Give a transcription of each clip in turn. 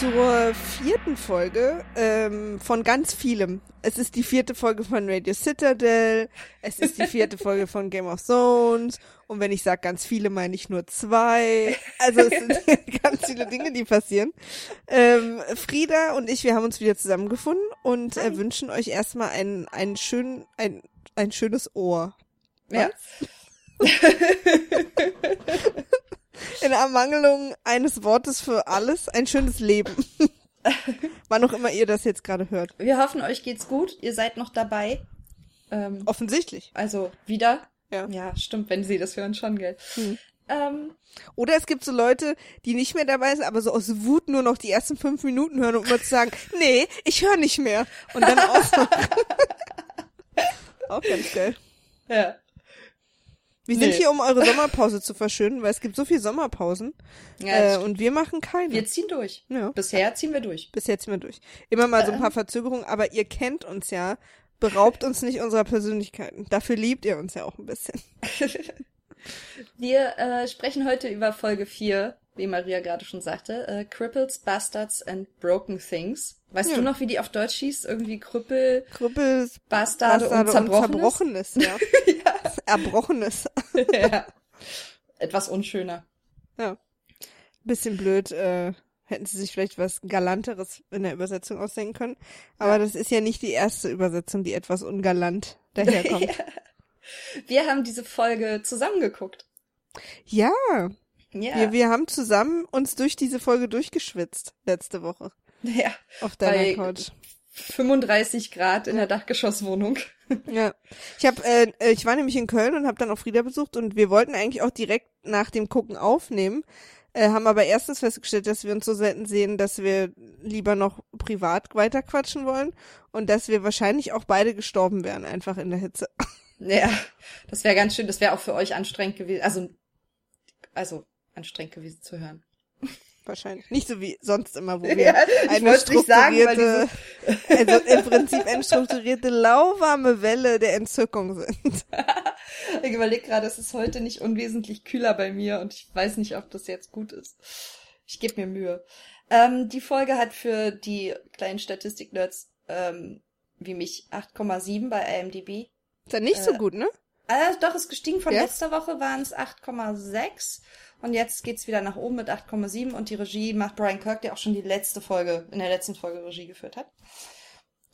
zur vierten Folge ähm, von ganz vielem. Es ist die vierte Folge von Radio Citadel, es ist die vierte Folge von Game of Thrones und wenn ich sage ganz viele, meine ich nur zwei. Also es sind ganz viele Dinge, die passieren. Ähm, Frieda und ich, wir haben uns wieder zusammengefunden und äh, wünschen euch erstmal ein, ein, schön, ein, ein schönes Ohr. Ja. In Ermangelung eines Wortes für alles, ein schönes Leben. Wann auch immer ihr das jetzt gerade hört. Wir hoffen, euch geht's gut. Ihr seid noch dabei. Ähm, Offensichtlich. also wieder. Ja. Ja, stimmt, wenn sie das hören, schon, gell. Hm. Ähm, Oder es gibt so Leute, die nicht mehr dabei sind, aber so aus Wut nur noch die ersten fünf Minuten hören, um immer zu sagen, nee, ich höre nicht mehr. Und dann ausmachen. Auch ganz geil. ja. Wir sind Nee. hier, um eure Sommerpause zu verschönen, weil es gibt so viel Sommerpausen. ja äh, und wir machen keine. wir ziehen durch. ja. Bisher ziehen wir durch. Bis jetzt sind wir durch. Immer mal so ein Ähm. paar Verzögerungen, aber ihr kennt uns ja. Beraubt uns nicht unserer Persönlichkeiten. Dafür liebt ihr uns ja auch ein bisschen. Wir äh, sprechen heute über Folge 4, wie Maria gerade schon sagte. Äh, Cripples, Bastards and Broken Things. Weißt Ja. du noch, wie die auf Deutsch hieß? Irgendwie Krüppel, Krüppel, Bastarde, Bastarde und Zerbrochenes? Zerbrochenes, ja. Erbrochenes. ja. Etwas unschöner. Ja. Bisschen blöd, äh, hätten sie sich vielleicht was Galanteres in der Übersetzung ausdenken können. Aber das ist ja nicht die erste Übersetzung, die etwas ungalant daherkommt. Wir haben diese Folge zusammengeguckt. ja, Ja. wir, wir haben zusammen uns durch diese Folge durchgeschwitzt letzte Woche ja. auf deiner Couch. 35 Grad in der Dachgeschosswohnung. Ja, ich habe, äh, äh, ich war nämlich in Köln und habe dann auch Frieda besucht und wir wollten eigentlich auch direkt nach dem Gucken aufnehmen, äh, haben aber erstens festgestellt, dass wir uns so selten sehen, dass wir lieber noch privat weiterquatschen wollen und dass wir wahrscheinlich auch beide gestorben wären einfach in der Hitze. Ja, das wäre ganz schön. Das wäre auch für euch anstrengend gewesen. Also, also anstrengend gewesen zu hören. Wahrscheinlich. Nicht so wie sonst immer, wo wir Ja, ich eine nicht sagen, weil strukturierte, also im Prinzip eine strukturierte lauwarme Welle der Entzückung sind. Ich überlege gerade, es ist heute nicht unwesentlich kühler bei mir und ich weiß nicht, ob das jetzt gut ist. Ich gebe mir Mühe. Ähm, die Folge hat für die kleinen Statistik-Nerds ähm, wie mich 8,7 bei IMDb. Ist ja nicht so Äh, gut, ne? Ah, doch, ist gestiegen. Von Ja? letzter Woche waren es 8,6 und jetzt geht's wieder nach oben mit 8,7 und die Regie macht Brian Kirk, der auch schon die letzte Folge, in der letzten Folge Regie geführt hat.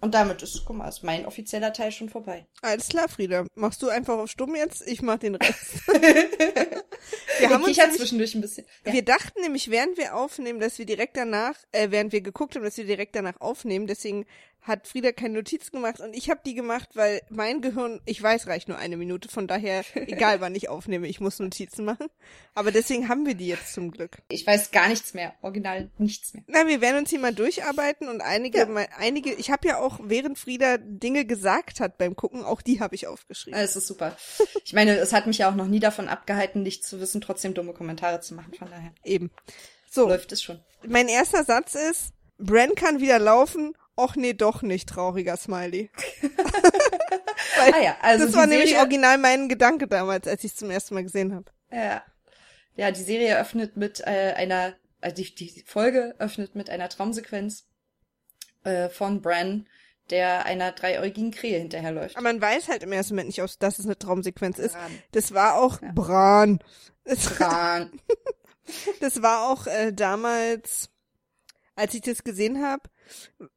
Und damit ist, guck mal, ist mein offizieller Teil schon vorbei. Alles klar, Frieda. Machst du einfach auf Stumm jetzt? Ich mach den Rest. wir haben uns nämlich, zwischendurch ein bisschen. Ja. wir dachten nämlich, während wir aufnehmen, dass wir direkt danach, äh, während wir geguckt haben, dass wir direkt danach aufnehmen. Deswegen hat Frieda keine Notizen gemacht und ich habe die gemacht, weil mein Gehirn, ich weiß, reicht nur eine Minute. Von daher, egal wann ich aufnehme, ich muss Notizen machen. Aber deswegen haben wir die jetzt zum Glück. Ich weiß gar nichts mehr. Original nichts mehr. Na, wir werden uns hier mal durcharbeiten und einige, Ja. mal, einige, ich habe ja auch, während Frieda Dinge gesagt hat beim Gucken, auch die habe ich aufgeschrieben. Es ist super. Ich meine, es hat mich ja auch noch nie davon abgehalten, nicht zu wissen, trotzdem dumme Kommentare zu machen. Von daher Eben. So, läuft es schon. mein erster Satz ist, Bran kann wieder laufen. Och nee, doch nicht, trauriger Smiley. Ah ja, also das war nämlich Serie- original mein Gedanke damals, als ich es zum ersten Mal gesehen habe. Ja. Ja, die Serie öffnet mit äh, einer, also die, die Folge öffnet mit einer Traumsequenz äh, von Bran, der einer dreiäugigen Krähe hinterherläuft. Aber man weiß halt im ersten Moment nicht, dass es eine Traumsequenz ist. Bran. Das war auch Ja. Bran. Das, Bran. das war auch äh, damals, als ich das gesehen habe,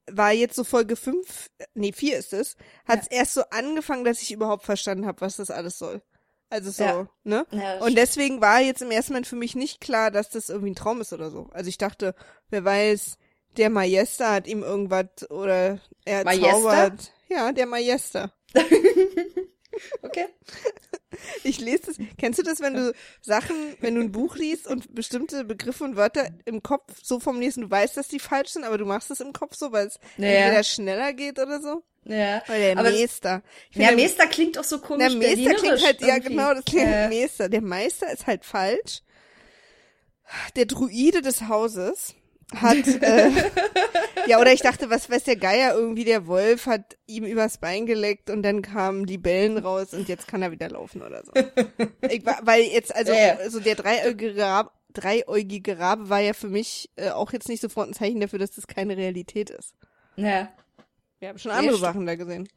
war jetzt so Folge 5, nee, 4 ist es, hat es erst so angefangen, dass ich überhaupt verstanden habe, was das alles soll. Also so, Ja. ne? Ja, Und deswegen war jetzt im ersten Moment für mich nicht klar, dass das irgendwie ein Traum ist oder so. Also ich dachte, wer weiß, der Majester hat ihm irgendwas oder er Majester? zaubert. Ja, der Majester. okay. Ich lese das. Kennst du das, wenn du Sachen, wenn du ein Buch liest und bestimmte Begriffe und Wörter im Kopf so formulierst und du weißt, dass die falsch sind, aber du machst es im Kopf so, weil es Ja. entweder schneller geht oder so? Ja. Oder der Aber- Meister. Ja, finde, Meister klingt auch so der komisch. Meister klingt halt, ja irgendwie. genau, das klingt Ja. Meister. Der Meister ist halt falsch. Der Druide des Hauses hat, äh, ja, oder ich dachte, was weiß der Geier, irgendwie der Wolf hat ihm übers Bein geleckt und dann kamen die Bellen raus und jetzt kann er wieder laufen oder so. Ich, war- weil jetzt, also, Ja, ja. also der dreieugige Rab dreieugige Rabe war ja für mich äh, auch jetzt nicht sofort ein Zeichen dafür, dass das keine Realität ist. Ja. Wir haben schon Ja, andere stimmt. Sachen da gesehen.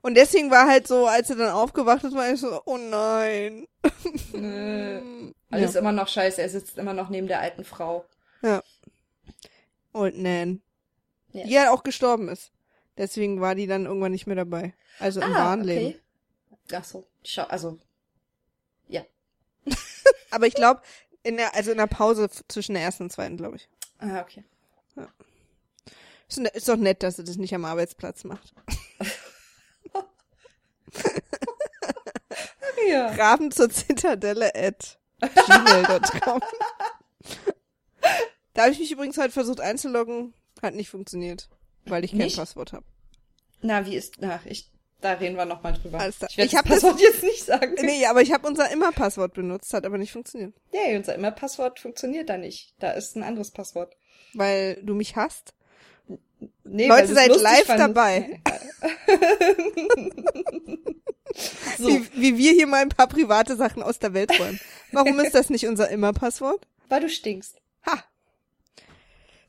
Und deswegen war halt so, als er dann aufgewacht ist, war ich so, oh nein. Nö. Ja. Alles immer noch scheiße. Er sitzt immer noch neben der alten Frau. Und Nan. Ja. Die halt auch gestorben ist. Deswegen war die dann irgendwann nicht mehr dabei. Also im wahren Leben. Ah, okay. Ach so. Schau, also. Aber ich glaube, in der, also in der Pause zwischen der ersten und zweiten, glaube ich. Ah, okay. Ist, ne- ist doch nett, dass sie das nicht am Arbeitsplatz macht. Ja. Raben zur Zitadelle at gmail.com. da habe ich mich übrigens heute versucht einzuloggen. Hat nicht funktioniert, weil ich kein Nicht? Passwort habe. Na, wie ist, na, ich, da reden wir nochmal drüber. Alles klar. Ich werde das Passwort jetzt nicht sagen. Nee, aber ich habe unser Immer-Passwort benutzt, hat aber nicht funktioniert. Nee, unser immer-Passwort funktioniert da nicht. Da ist ein anderes Passwort. Weil du mich hasst. Nee, Leute, seid live fandest. dabei. so, Wie, wie wir hier mal ein paar private Sachen aus der Welt räumen. Warum ist das nicht unser Immer-Passwort? weil du stinkst.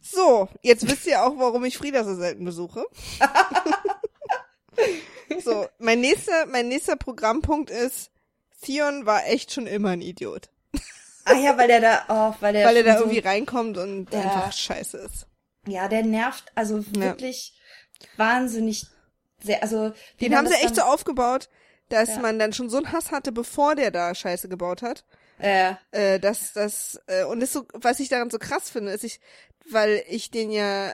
So, jetzt wisst ihr auch, warum ich Frieda so selten besuche. so, mein nächster, mein nächster Programmpunkt ist, Theon war echt schon immer ein Idiot. Ah ja, weil der da, oh, weil der, weil er da so, irgendwie reinkommt und Ja. einfach scheiße ist. ja, der nervt, also wirklich wahnsinnig sehr, also, Den haben sie das echt so aufgebaut, dass Ja. man dann schon so einen Hass hatte, bevor der da Scheiße gebaut hat. äh, Äh, dass das äh, und das so, was ich daran so krass finde, ist ich, weil ich den ja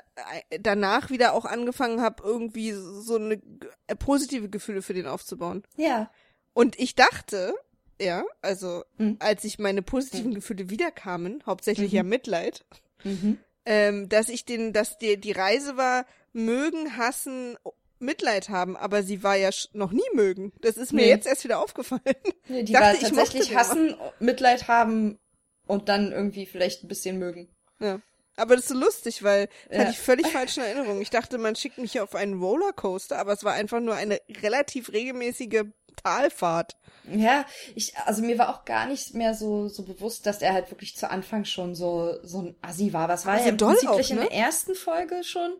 äh, danach wieder auch angefangen habe, irgendwie so eine äh, positive Gefühle für den aufzubauen. ja, Und ich dachte, ja, also Mhm. als ich meine positiven Gefühle wiederkamen, hauptsächlich Mhm. ja Mitleid, mhm. ähm, dass ich den, dass die, die Reise war, mögen, hassen, Mitleid haben, aber sie war ja noch nie mögen. Das ist mir Nee. jetzt erst wieder aufgefallen. Nee, die Dachte, war tatsächlich hassen, Mitleid haben und dann irgendwie vielleicht ein bisschen mögen. Ja. Aber das ist so lustig, weil Ja. hatte ich völlig falsche Erinnerung. Ich dachte, man schickt mich hier auf einen Rollercoaster, aber es war einfach nur eine relativ regelmäßige Talfahrt. Ja, ich, also mir war auch gar nicht mehr so, so bewusst, dass er halt wirklich zu Anfang schon so, so ein Assi war. Was war ja im Prinzip auch, gleich in ne? der ersten Folge schon.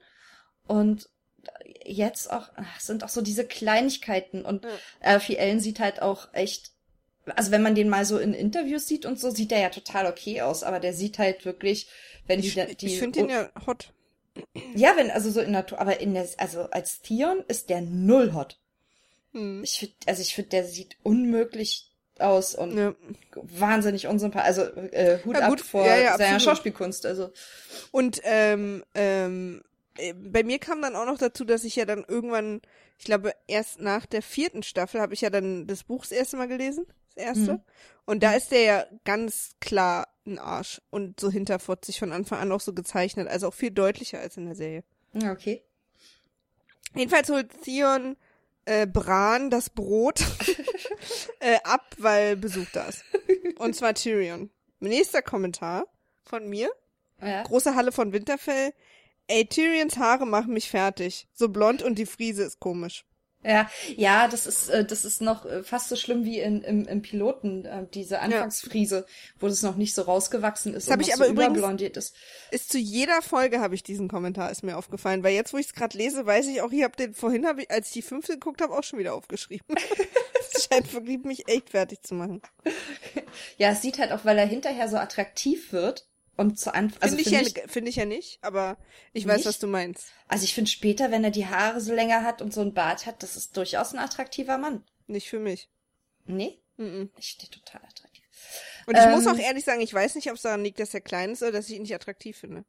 Und jetzt auch, ach, es sind auch so diese Kleinigkeiten. Und Ja. Alfie Allen sieht halt auch echt, also wenn man den mal so in Interviews sieht und so, sieht er ja total okay aus. Aber der sieht halt wirklich, wenn Ich, die, die ich finde den ja hot. ja, wenn, also so in Natur, aber in der, also als Theon ist der null hot. Hm. Ich finde, also ich finde, der sieht unmöglich aus und Ja. wahnsinnig unsympathisch. Also äh, Hut Ja, ab gut, vor ja, ja, seiner. Schauspielkunst. Also Und ähm, ähm, äh, bei mir kam dann auch noch dazu, dass ich ja dann irgendwann, ich glaube, erst nach der vierten Staffel habe ich ja dann das Buch das erste Mal gelesen, das erste. Mhm. Und da ist der ja ganz klar ein Arsch und so hinterfotzig von Anfang an auch so gezeichnet, also auch viel deutlicher als in der Serie. ja, okay. Jedenfalls holt Theon äh, Bran das Brot äh, ab, weil Besuch da ist. Und zwar Tyrion. Nächster Kommentar von mir. Ja. Große Halle von Winterfell. Ey, Tyrions Haare machen mich fertig. So blond und die Friese ist komisch. Ja, ja, das ist, äh, das ist noch äh, fast so schlimm wie in, im, im Piloten, äh, diese Anfangsfriese, wo das noch nicht so rausgewachsen ist Das hab und ich aber so übrigens- ist. Ist zu jeder Folge habe ich diesen Kommentar, ist mir aufgefallen. Weil jetzt, wo ich es gerade lese, weiß ich auch, ich habe den vorhin, hab ich, als ich die fünfte geguckt habe, auch schon wieder aufgeschrieben. das scheint wirklich mich echt fertig zu machen. Ja, es sieht halt auch, weil er hinterher so attraktiv wird und zu Anfang, also Finde ich, ja, finde ich ja nicht, aber ich weiß, Nicht? was du meinst. also ich finde später, wenn er die Haare so länger hat und so ein Bart hat, das ist durchaus ein attraktiver Mann. Nicht für mich. Nee? Mhm. Ich stehe total attraktiv. Und ich Ähm, muss auch ehrlich sagen, ich weiß nicht, ob es daran liegt, dass er klein ist oder dass ich ihn nicht attraktiv finde.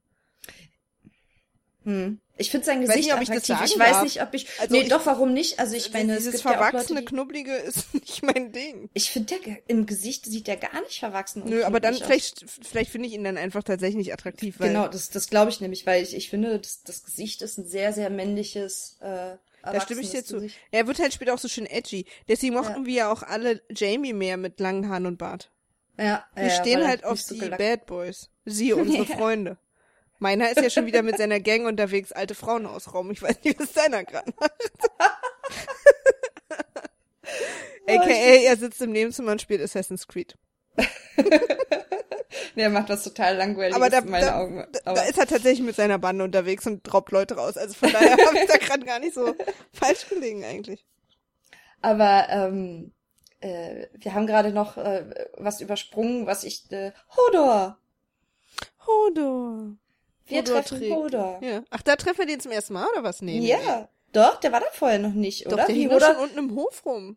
Hm. Ich finde sein Ich Gesicht nicht, ob ich attraktiv. Ich sagen weiß darf. nicht, ob ich. Also nee, ich- doch, warum nicht? Also ich meine, es Dieses gibt ja auch Leute, verwachsene, knubbelige ist nicht mein Ding. Ich finde, im Gesicht sieht der gar nicht verwachsen. und Nö, aber dann knubbelig aus. vielleicht, vielleicht finde ich ihn dann einfach tatsächlich nicht attraktiv, weil Genau, das, das glaube ich nämlich, weil ich, ich finde, das, das Gesicht ist ein sehr, sehr männliches. Äh, da stimme ich dir zu. Gesicht. Er wird halt später auch so schön edgy. Deswegen mochten Ja. wir ja auch alle Jamie mehr mit langen Haaren und Bart. Ja, Wir ja, stehen halt auf so die Bad Boys. Sie, unsere Ja. Freunde. Meiner ist ja schon wieder mit seiner Gang unterwegs, alte Frauen ausrauben. Ich weiß nicht, was deiner gerade macht. AKA, er sitzt im Nebenzimmer und spielt Assassin's Creed. nee, er macht was total langweiliges Aber da, in meinen da, Augen. Aber da ist er tatsächlich mit seiner Bande unterwegs und raubt Leute raus. Also von daher habe ich da gerade gar nicht so falsch gelegen eigentlich. Aber ähm, äh, wir haben gerade noch äh, was übersprungen, was ich äh, Hodor. Hodor. Wir Hodor treffen trägt. Hodor. Ja. Ach, da treffen wir den zum ersten Mal oder was? Nee. nee, Ja, doch, der war da vorher noch nicht, oder? Doch, der Wie hing Hodor? schon unten im Hof rum.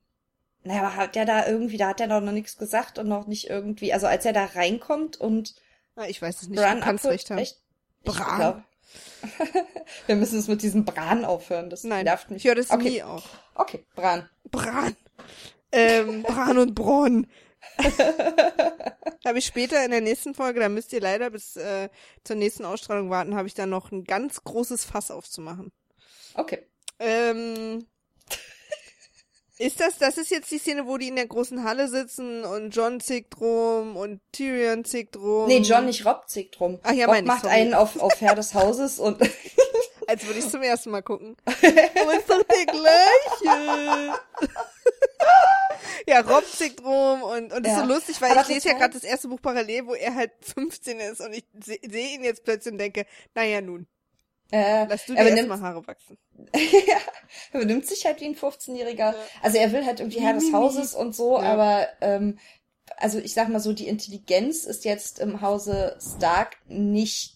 Naja, aber hat der da irgendwie, da hat der doch noch nichts gesagt und noch nicht irgendwie, also als er da reinkommt und Ah, ich weiß es nicht. Bran du kannst recht haben. echt? Ich Bran. glaub- wir müssen es mit diesem Bran aufhören, das Nein, nervt mich. ich höre das okay. nie auf. Okay, Bran. Bran. Ähm, Bran und Bronn. habe ich später in der nächsten Folge, da müsst ihr leider bis äh, zur nächsten Ausstrahlung warten, habe ich dann noch ein ganz großes Fass aufzumachen. Okay. Ähm, ist das, das ist jetzt die Szene, wo die in der großen Halle sitzen und John zickt rum und Tyrion zickt rum. Nee, John nicht Rob zickt rum. Ach ja, Rob meine macht sorry. einen auf, auf Herr des Hauses und Als würde ich zum ersten Mal gucken. Aber ist doch der gleiche. ja, Rob zickt rum und, und ist Ja. so lustig, weil Aber ich lese ja gerade das erste Buch parallel, wo er halt 15 ist und ich sehe seh ihn jetzt plötzlich und denke, naja nun, äh, lass du dir erstmal Haare wachsen. ja, er benimmt sich halt wie ein 15-Jähriger. Also er will halt irgendwie Herr des. Hauses und so, Ja. aber ähm, also ich sag mal so, die Intelligenz ist jetzt im Hause Stark nicht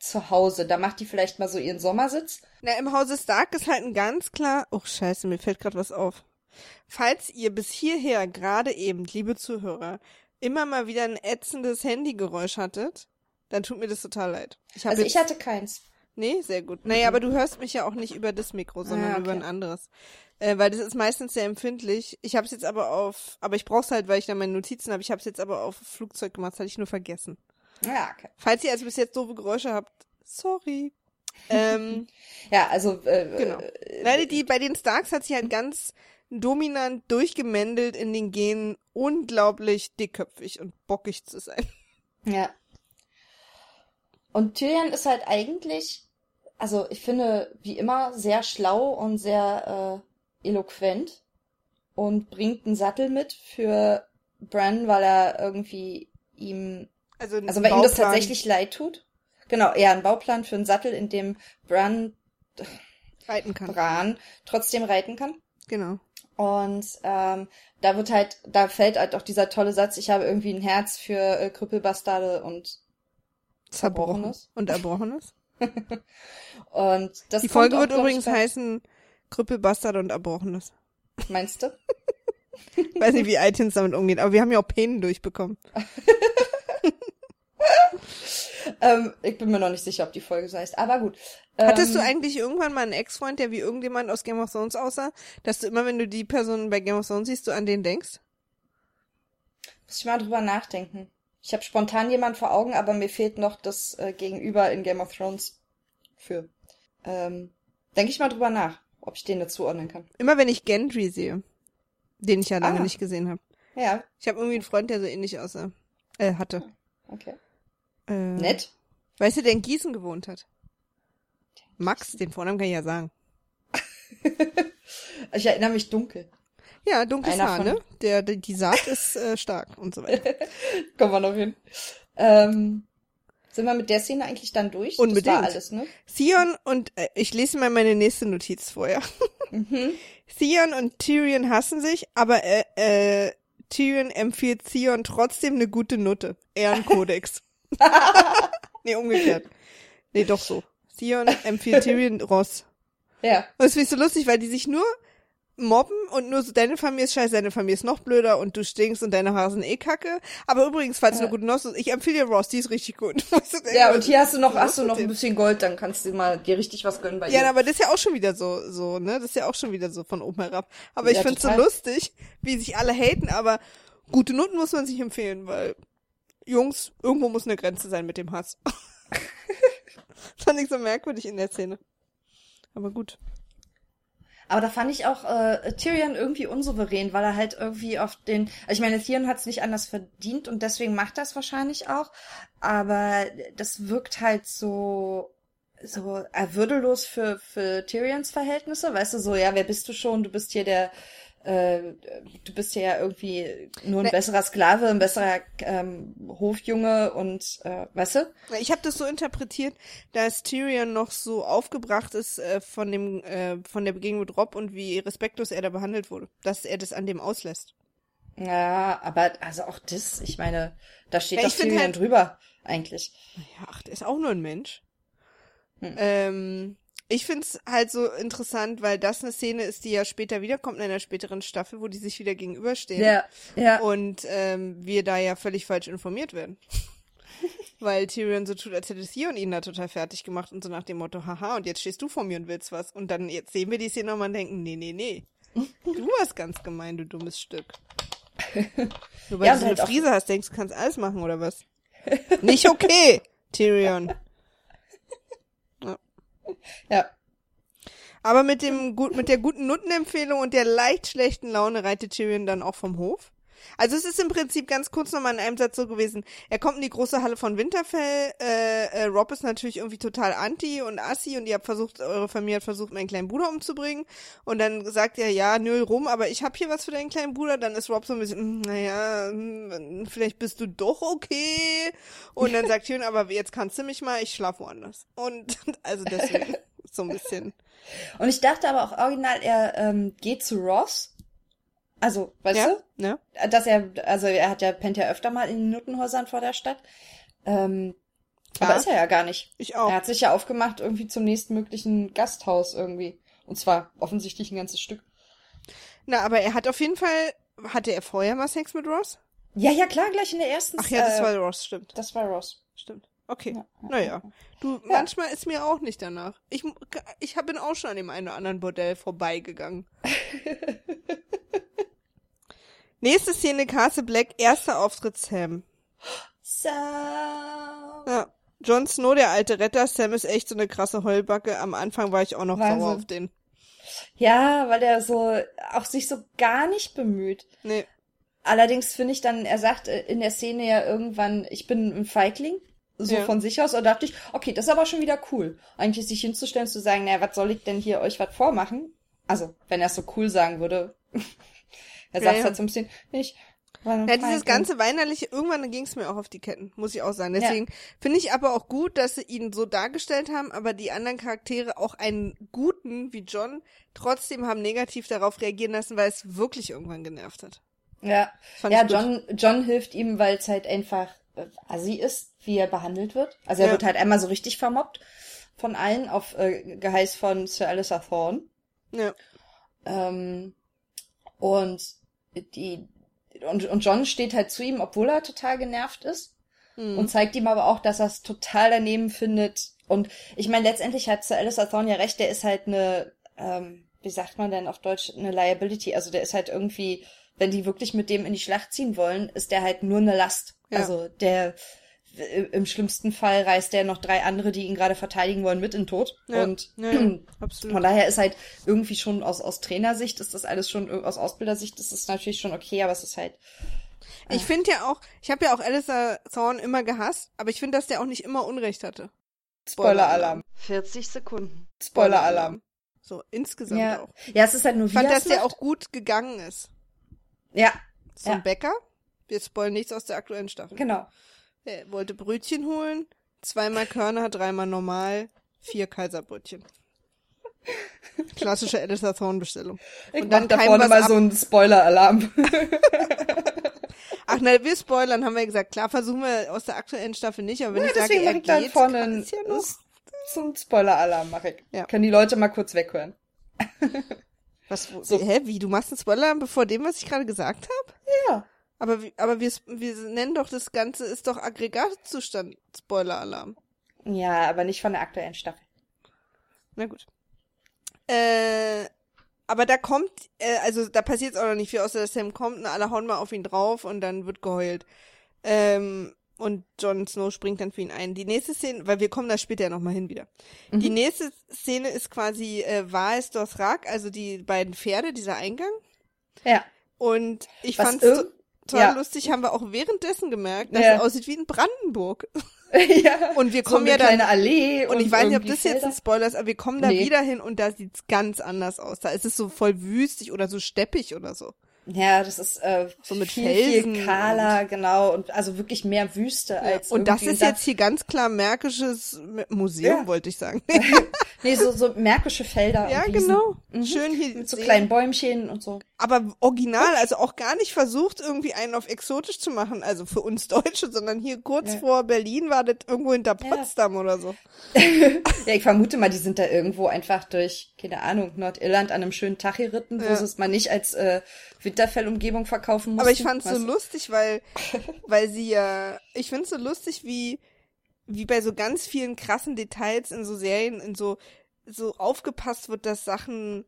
zu Hause. Da macht die vielleicht mal so ihren Sommersitz. Na, im Hause Stark ist halt ein ganz klar, oh scheiße, mir fällt gerade was auf. Falls ihr bis hierher gerade eben, liebe Zuhörer, immer mal wieder ein ätzendes Handygeräusch hattet, dann tut mir das total leid. Ich Also ich hatte keins. Nee, sehr gut. Naja, aber du hörst mich ja auch nicht über das Mikro, sondern Ah, okay. über ein anderes. Äh, weil das ist meistens sehr empfindlich. Ich habe es jetzt aber auf, aber ich brauch's halt, weil ich da meine Notizen habe. Ich habe es jetzt aber auf Flugzeug gemacht, das hatte ich nur vergessen. Ja, okay. Falls ihr also bis jetzt doofe Geräusche habt, sorry. ähm, Ja, also äh, genau. äh, Leider die, bei den Starks hat sich halt ganz dominant durchgemändelt in den Genen, unglaublich dickköpfig und bockig zu sein. Ja. Und Tyrion ist halt eigentlich, also ich finde, wie immer, sehr schlau und sehr äh, eloquent und bringt einen Sattel mit für Bran, weil er irgendwie ihm, Also, also weil ihm das Bauplan. tatsächlich leid tut. Genau, eher ein Bauplan für einen Sattel, in dem Bran, reiten kann. Bran trotzdem reiten kann. Genau. Und ähm, da wird halt, da fällt halt auch dieser tolle Satz, ich habe irgendwie ein Herz für äh, Krüppelbastarde und Zerbrochenes. Und Erbrochenes. und das Die Folge wird übrigens bei- heißen Krüppelbastard und Erbrochenes. Meinst du? Ich weiß nicht, wie iTunes damit umgeht, aber wir haben ja auch Penen durchbekommen. Ähm, ich bin mir noch nicht sicher, ob die Folge so heißt, aber gut. Hattest ähm, du eigentlich irgendwann mal einen Ex-Freund, der wie irgendjemand aus Game of Thrones aussah, dass du immer, wenn du die Person bei Game of Thrones siehst, du an den denkst? Muss ich mal drüber nachdenken. Ich habe spontan jemand vor Augen, aber mir fehlt noch das äh, Gegenüber in Game of Thrones für. Ähm, Denke ich mal drüber nach, ob ich den dazu ordnen kann. Immer wenn ich Gendry sehe, den ich ja lange Ah. nicht gesehen habe. Ja, Ich habe irgendwie einen Freund, der so ähnlich aussah. Äh, hatte. okay. Äh, Nett. Weißt du, der in Gießen gewohnt hat? Max, den Vornamen kann ich ja sagen. Ich erinnere mich dunkel. Ja, dunkles Einer Haar, von- ne? Der, die, die Saat ist äh, stark und so weiter. Kommen wir noch hin. Ähm, sind wir mit der Szene eigentlich dann durch? Unbedingt. Das war alles, ne? Theon und äh, ich lese mal meine nächste Notiz vorher. Mhm. Theon und Tyrion hassen sich, aber äh, äh, Tyrion empfiehlt Theon trotzdem eine gute Note. Ehrenkodex. nee, umgekehrt. Nee, doch so. Theon empfiehlt Tyrion Ross. Ja. Und das finde ich so lustig, weil die sich nur mobben und nur so, deine Familie ist scheiße, deine Familie ist noch blöder und du stinkst und deine Haare sind eh kacke. Aber übrigens, falls du Ja. eine gute Noss ich empfehle dir Ross, die ist richtig gut. Ja, und hier hast du noch, hast du noch ein bisschen Gold, dann kannst du mal dir richtig was gönnen bei Ja, ihr. aber das ist ja auch schon wieder so, so, ne? Das ist ja auch schon wieder so von oben herab. Aber ich Ja, find's so total. lustig, wie sich alle haten, aber gute Noten muss man sich empfehlen, weil Jungs, irgendwo muss eine Grenze sein mit dem Hass. Fand ich so merkwürdig in der Szene. Aber gut. Aber da fand ich auch äh, Tyrion irgendwie unsouverän, weil er halt irgendwie auf den. Also ich meine, Tyrion hat es nicht anders verdient und deswegen macht es wahrscheinlich auch. Aber das wirkt halt so so würdelos für für Tyrions Verhältnisse, weißt du, so ja, wer bist du schon? Du bist hier der äh, du bist ja irgendwie nur ein Ne- besserer Sklave, ein besserer ähm, Hofjunge und äh, weißt du? Ich habe das so interpretiert, dass Tyrion noch so aufgebracht ist äh, von dem äh, von der Begegnung mit Rob und wie respektlos er da behandelt wurde, dass er das an dem auslässt. Ja, aber also auch das, ich meine, da steht Ja, doch Tyrion halt- drüber, eigentlich. Ja, ach, der ist auch nur ein Mensch. Hm. Ähm, ich find's halt so interessant, weil das eine Szene ist, die ja später wiederkommt in einer späteren Staffel, wo die sich wieder gegenüberstehen. Ja, ja. Und ähm, wir da ja völlig falsch informiert werden. Weil Tyrion so tut, als hätte Theon ihn da total fertig gemacht und so nach dem Motto, haha, und jetzt stehst du vor mir und willst was. Und dann jetzt sehen wir die Szene und man denken, nee, nee, nee. Du warst ganz gemein, du dummes Stück. Nur weil Ja, du und so halt eine Frise hast, denkst du, kannst alles machen, oder was? Nicht okay, Tyrion. Ja. Aber mit dem gut, mit der guten Nuttenempfehlung und der leicht schlechten Laune reitet Tyrion dann auch vom Hof. Also es ist im Prinzip ganz kurz nochmal in einem Satz so gewesen. Er kommt in die große Halle von Winterfell. Äh, äh, Rob ist natürlich irgendwie total anti und assi und ihr habt versucht, eure Familie hat versucht, meinen kleinen Bruder umzubringen. Und dann sagt er, ja, nö, rum, aber ich hab hier was für deinen kleinen Bruder. Dann ist Rob so ein bisschen, "Hm, naja, hm, vielleicht bist du doch okay. Und dann sagt Tyrion, aber jetzt kannst du mich mal, ich schlaf woanders. Und also deswegen so ein bisschen. Und ich dachte aber auch original, er ähm, geht zu Ross. Also, weißt ja, du? ne? Dass er, also er hat ja, pennt ja öfter mal in den Nuttenhäusern vor der Stadt. Ähm, Klar. aber ist er ja gar nicht. Ich auch. Er hat sich ja aufgemacht irgendwie zum nächstmöglichen Gasthaus irgendwie. Und zwar offensichtlich ein ganzes Stück. Na, aber er hat auf jeden Fall, hatte er vorher mal Sex mit Ross? Ja, ja, klar, gleich in der ersten Ach ja, das äh, war Ross, stimmt. das war Ross. Stimmt. Okay. Ja, ja, Naja. Du, manchmal ist mir auch nicht danach. Ich, ich hab- bin auch schon an dem einen oder anderen Bordell vorbeigegangen. Nächste Szene, Castle Black, erster Auftritt Sam. So. Ja. Jon Snow, der alte Retter. Sam ist echt so eine krasse Heulbacke. Am Anfang war ich auch noch Wahnsinn. sauer auf den. Ja, weil er so auch sich so gar nicht bemüht. Nee. Allerdings finde ich dann, er sagt in der Szene ja irgendwann, ich bin ein Feigling, so Ja. von sich aus, und dachte ich, okay, das ist aber schon wieder cool. Eigentlich sich hinzustellen, zu sagen, naja, was soll ich denn hier euch was vormachen? Also, wenn er es so cool sagen würde. er Ja, sagt ja. halt zum Szenen, ich war ein Ja, dieses ganze Weinerliche, irgendwann ging es mir auch auf die Ketten, muss ich auch sagen. Deswegen finde ich aber auch gut, dass sie ihn so dargestellt haben, aber die anderen Charaktere, auch einen guten wie John, trotzdem haben negativ darauf reagieren lassen, weil es wirklich irgendwann genervt hat. Ja, Fand ja ich. John, John hilft ihm, weil es halt einfach äh, assi ist, wie er behandelt wird. Also er Ja. wird halt einmal so richtig vermobbt von allen auf äh, Geheiß von Sir Alistair Thorne. Ja. Ähm, und die und, und John steht halt zu ihm, obwohl er total genervt ist. Hm. Und zeigt ihm aber auch, dass er es total daneben findet. Und ich meine, letztendlich hat Sir Alistair Thorne ja recht, der ist halt eine, ähm, wie sagt man denn auf Deutsch, eine Liability. Also der ist halt irgendwie, wenn die wirklich mit dem in die Schlacht ziehen wollen, ist der halt nur eine Last. Ja. Also der im schlimmsten Fall reißt der noch drei andere, die ihn gerade verteidigen wollen, mit in den Tod. Ja. Und Ja, absolut. von daher ist halt irgendwie schon aus, aus Trainersicht ist das alles schon, aus Ausbildersicht ist das natürlich schon okay, aber es ist halt, Ich finde ja auch, ich habe ja auch Alistair Thorne immer gehasst, aber ich finde, dass der auch nicht immer Unrecht hatte. Spoiler-Alarm. 40 Sekunden. Spoiler-Alarm. So, insgesamt Ja. auch. ja, es ist halt nur, Ich wie fand, er dass der auch gut gegangen ist. Ja, So ein Ja. Bäcker. Wir spoilen nichts aus der aktuellen Staffel. genau. Er wollte Brötchen holen, zweimal Körner, dreimal normal, vier Kaiserbrötchen. Klassische Alistair Thorne Bestellung. Ich Und dann da vorne mal ab. so einen Spoiler-Alarm. Ach na, wir spoilern, haben wir gesagt. Klar, versuchen wir aus der aktuellen Staffel nicht, aber wenn ich sage, er ich da geht, vorne einen, ja noch. so einen Spoiler-Alarm mache ich. Ja. Können die Leute mal kurz weghören. Was, wo, So. hä, wie, du machst einen Spoiler bevor dem, was ich gerade gesagt habe? Ja. Aber, aber wir, wir nennen doch das Ganze, ist doch Aggregatzustand Spoiler-Alarm. Ja, aber nicht von der aktuellen Staffel. Na gut. Äh, aber da kommt, äh, also da passiert auch noch nicht viel, außer dass Sam kommt und alle hauen mal auf ihn drauf und dann wird geheult. Ähm, und Jon Snow springt dann für ihn ein. Die nächste Szene, weil wir kommen da später ja nochmal hin wieder. Mhm. Die nächste Szene ist quasi äh, Vaes Dothrak, also die beiden Pferde, dieser Eingang. Ja. Und ich Was fand's total ja. lustig, haben wir auch währenddessen gemerkt, dass Ja. es aussieht wie in Brandenburg. ja. Und wir So kommen eine ja dann kleine Allee. Und ich weiß nicht, ob das jetzt ein. Spoiler ist, aber wir kommen da Nee. wieder hin und da sieht's ganz anders aus. Da ist es so voll wüstig oder so steppig oder so. Ja, das ist äh, So mit viel, Felsen viel kahler, genau. Und also wirklich mehr Wüste als und das ist jetzt hier ganz klar Märkisches Museum, Ja. wollte ich sagen. Nee, so, so märkische Felder ja, und genau. Mhm. Schön hier. Mit so kleinen Bäumchen und so. Aber original, also auch gar nicht versucht, irgendwie einen auf exotisch zu machen, also für uns Deutsche, sondern hier kurz Ja. vor Berlin war das irgendwo hinter Ja. Potsdam oder so. Ja, ich vermute mal, die sind da irgendwo einfach durch, keine Ahnung, Nordirland an einem schönen Tag geritten, wo Ja. sie es mal nicht als äh, Winterfellumgebung verkaufen mussten. Aber ich fand's so Weißt du? lustig, weil, weil sie ja, ich find's so lustig, wie, wie bei so ganz vielen krassen Details in so Serien, in so, so aufgepasst wird, dass Sachen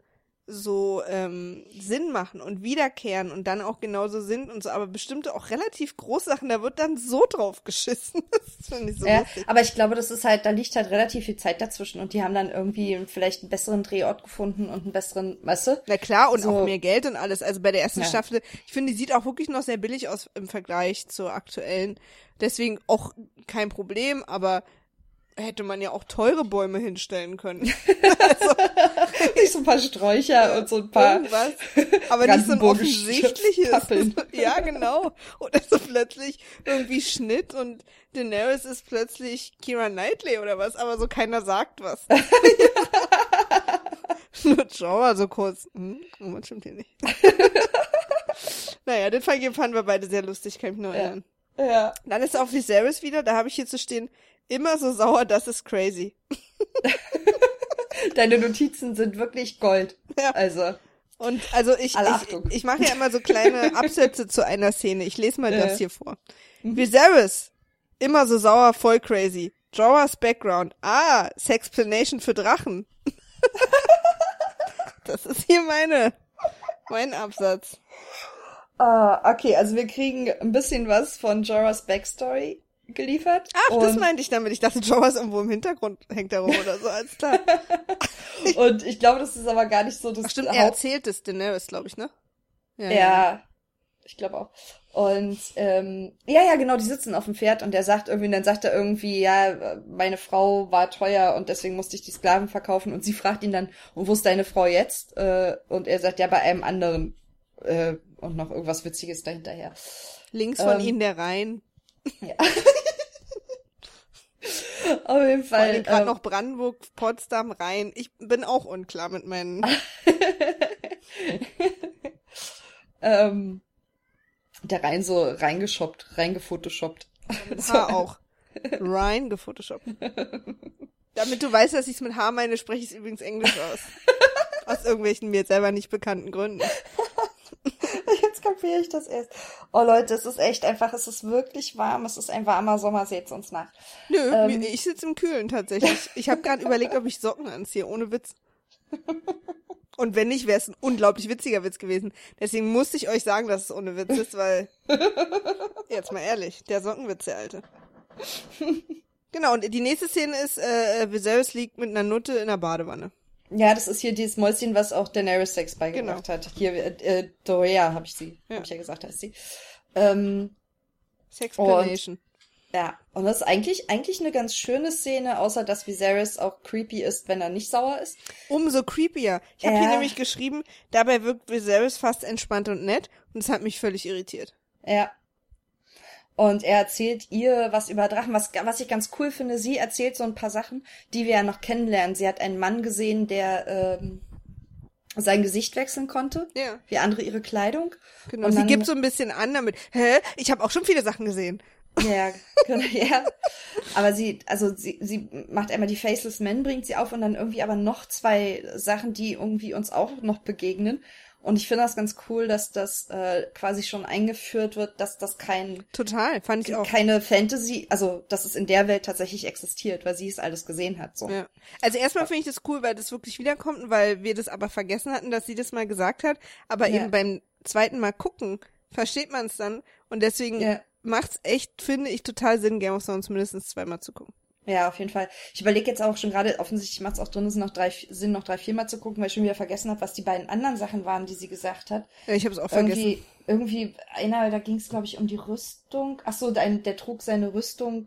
so ähm, Sinn machen und wiederkehren und dann auch genauso sind und so, aber bestimmte auch relativ große Sachen, da wird dann so drauf geschissen. Das finde ich so Ja, lustig. aber ich glaube, das ist halt, da liegt halt relativ viel Zeit dazwischen und die haben dann irgendwie vielleicht einen besseren Drehort gefunden und einen besseren, weißt du? Na klar, und So. auch mehr Geld und alles. Also bei der ersten Ja. Staffel, ich finde, die sieht auch wirklich noch sehr billig aus im Vergleich zur aktuellen. Deswegen auch kein Problem, aber hätte man ja auch teure Bäume hinstellen können. so ein paar Sträucher und so ein paar. Irgendwas. Aber nicht so ein offensichtliches. Ja, genau. Oder so plötzlich irgendwie Schnitt und Daenerys ist plötzlich Kira Knightley oder was, aber so keiner sagt was. Nur Jorah so kurz. Hm, irgendwas stimmt hier nicht. naja, den Fall fanden wir beide sehr lustig, kann ich mich noch Ja. erinnern. Ja. Dann ist auch Viserys wieder, da habe ich hier zu stehen, immer so sauer, das ist crazy. Deine Notizen sind wirklich Gold. Ja. Also. Und also ich, ich, ich mache ja immer so kleine Absätze zu einer Szene. Ich lese mal Ja. das hier vor. Viserys, immer so sauer, voll crazy. Jorahs Background. Ah, Sexplanation für Drachen. das ist hier meine, mein Absatz. Ah, okay, also wir kriegen ein bisschen was von Jorahs Backstory geliefert. Ach, das meinte ich damit. Ich dachte, Jorah ist irgendwo im Hintergrund, hängt da rum oder so, alles klar. und ich glaube, das ist aber gar nicht so das Ach, stimmt, er erzählt es Daenerys, glaube ich, ne? Ja, ich glaube auch. Und ähm, ja, ja, genau, die sitzen auf dem Pferd und er sagt irgendwie, und dann sagt er irgendwie, ja, meine Frau war teuer und deswegen musste ich die Sklaven verkaufen. Und sie fragt ihn dann, und wo ist deine Frau jetzt? Äh, und er sagt, ja, bei einem anderen. Äh, und noch irgendwas Witziges dahinterher. Links von Ähm, ihnen der Rhein. Ja. Auf jeden Fall. gerade ähm, noch Brandenburg, Potsdam, Rhein. Ich bin auch unklar mit meinen. ähm, der rein so reingeschoppt, reingefotoshoppt. Mit H auch. Ryan gefotoshoppt. Damit du weißt, dass ich es mit H meine, spreche ich es übrigens Englisch aus. Aus irgendwelchen mir selber nicht bekannten Gründen. Kapiere ich das erst. Oh Leute, es ist echt einfach, es ist wirklich warm. Es ist ein warmer Sommer, seht's uns nach. Nö, Ähm. ich sitze im Kühlen tatsächlich. Ich habe gerade überlegt, ob ich Socken anziehe, ohne Witz. Und wenn nicht, wäre es ein unglaublich witziger Witz gewesen. Deswegen musste ich euch sagen, dass es ohne Witz ist, weil jetzt mal ehrlich, der Sockenwitz, der alte. Genau, und die nächste Szene ist, äh, Viserys liegt mit einer Nutte in der Badewanne. Ja, das ist hier dieses Mäuschen, was auch Daenerys Sex beigebracht hat. Hier, äh, äh, Dorea habe ich sie, Ja. habe ich ja gesagt, heißt sie. Ähm, Sexplanation. ja, und das ist eigentlich, eigentlich eine ganz schöne Szene, außer dass Viserys auch creepy ist, wenn er nicht sauer ist. Umso creepier. Ich habe Ja. hier nämlich geschrieben, dabei wirkt Viserys fast entspannt und nett und es hat mich völlig irritiert. Ja. Und er erzählt ihr was über Drachen, was, was ich ganz cool finde. Sie erzählt so ein paar Sachen, die wir ja noch kennenlernen. Sie hat einen Mann gesehen, der ähm, sein Gesicht wechseln konnte, Ja, wie andere ihre Kleidung. genau. Und Sie dann- gibt so ein bisschen an damit. Hä? Ich habe auch schon viele Sachen gesehen. Ja, genau, ja. Aber sie, also sie, sie macht einmal die Faceless Men, bringt sie auf und dann irgendwie aber noch zwei Sachen, die irgendwie uns auch noch begegnen. Und ich finde das ganz cool, dass das äh, quasi schon eingeführt wird, dass das kein Total, fand ich auch. keine Fantasy, also dass es in der Welt tatsächlich existiert, weil sie es alles gesehen hat. So. Ja. Also erstmal finde ich das cool, weil das wirklich wiederkommt und weil wir das aber vergessen hatten, dass sie das mal gesagt hat. Aber Ja. eben beim zweiten Mal gucken, versteht man es dann. Und deswegen Ja. macht's echt, finde ich, total Sinn, Game of Thrones mindestens zweimal zu gucken. Ja, auf jeden Fall. Ich überlege jetzt auch schon gerade, offensichtlich macht es auch drin, Sinn, noch drei, Sinn, noch drei, viermal zu gucken, weil ich schon wieder vergessen habe, was die beiden anderen Sachen waren, die sie gesagt hat. Ja, ich habe es auch vergessen. Irgendwie, irgendwie, einer, da ging es, glaube ich, um die Rüstung. Ach so, der, der trug seine Rüstung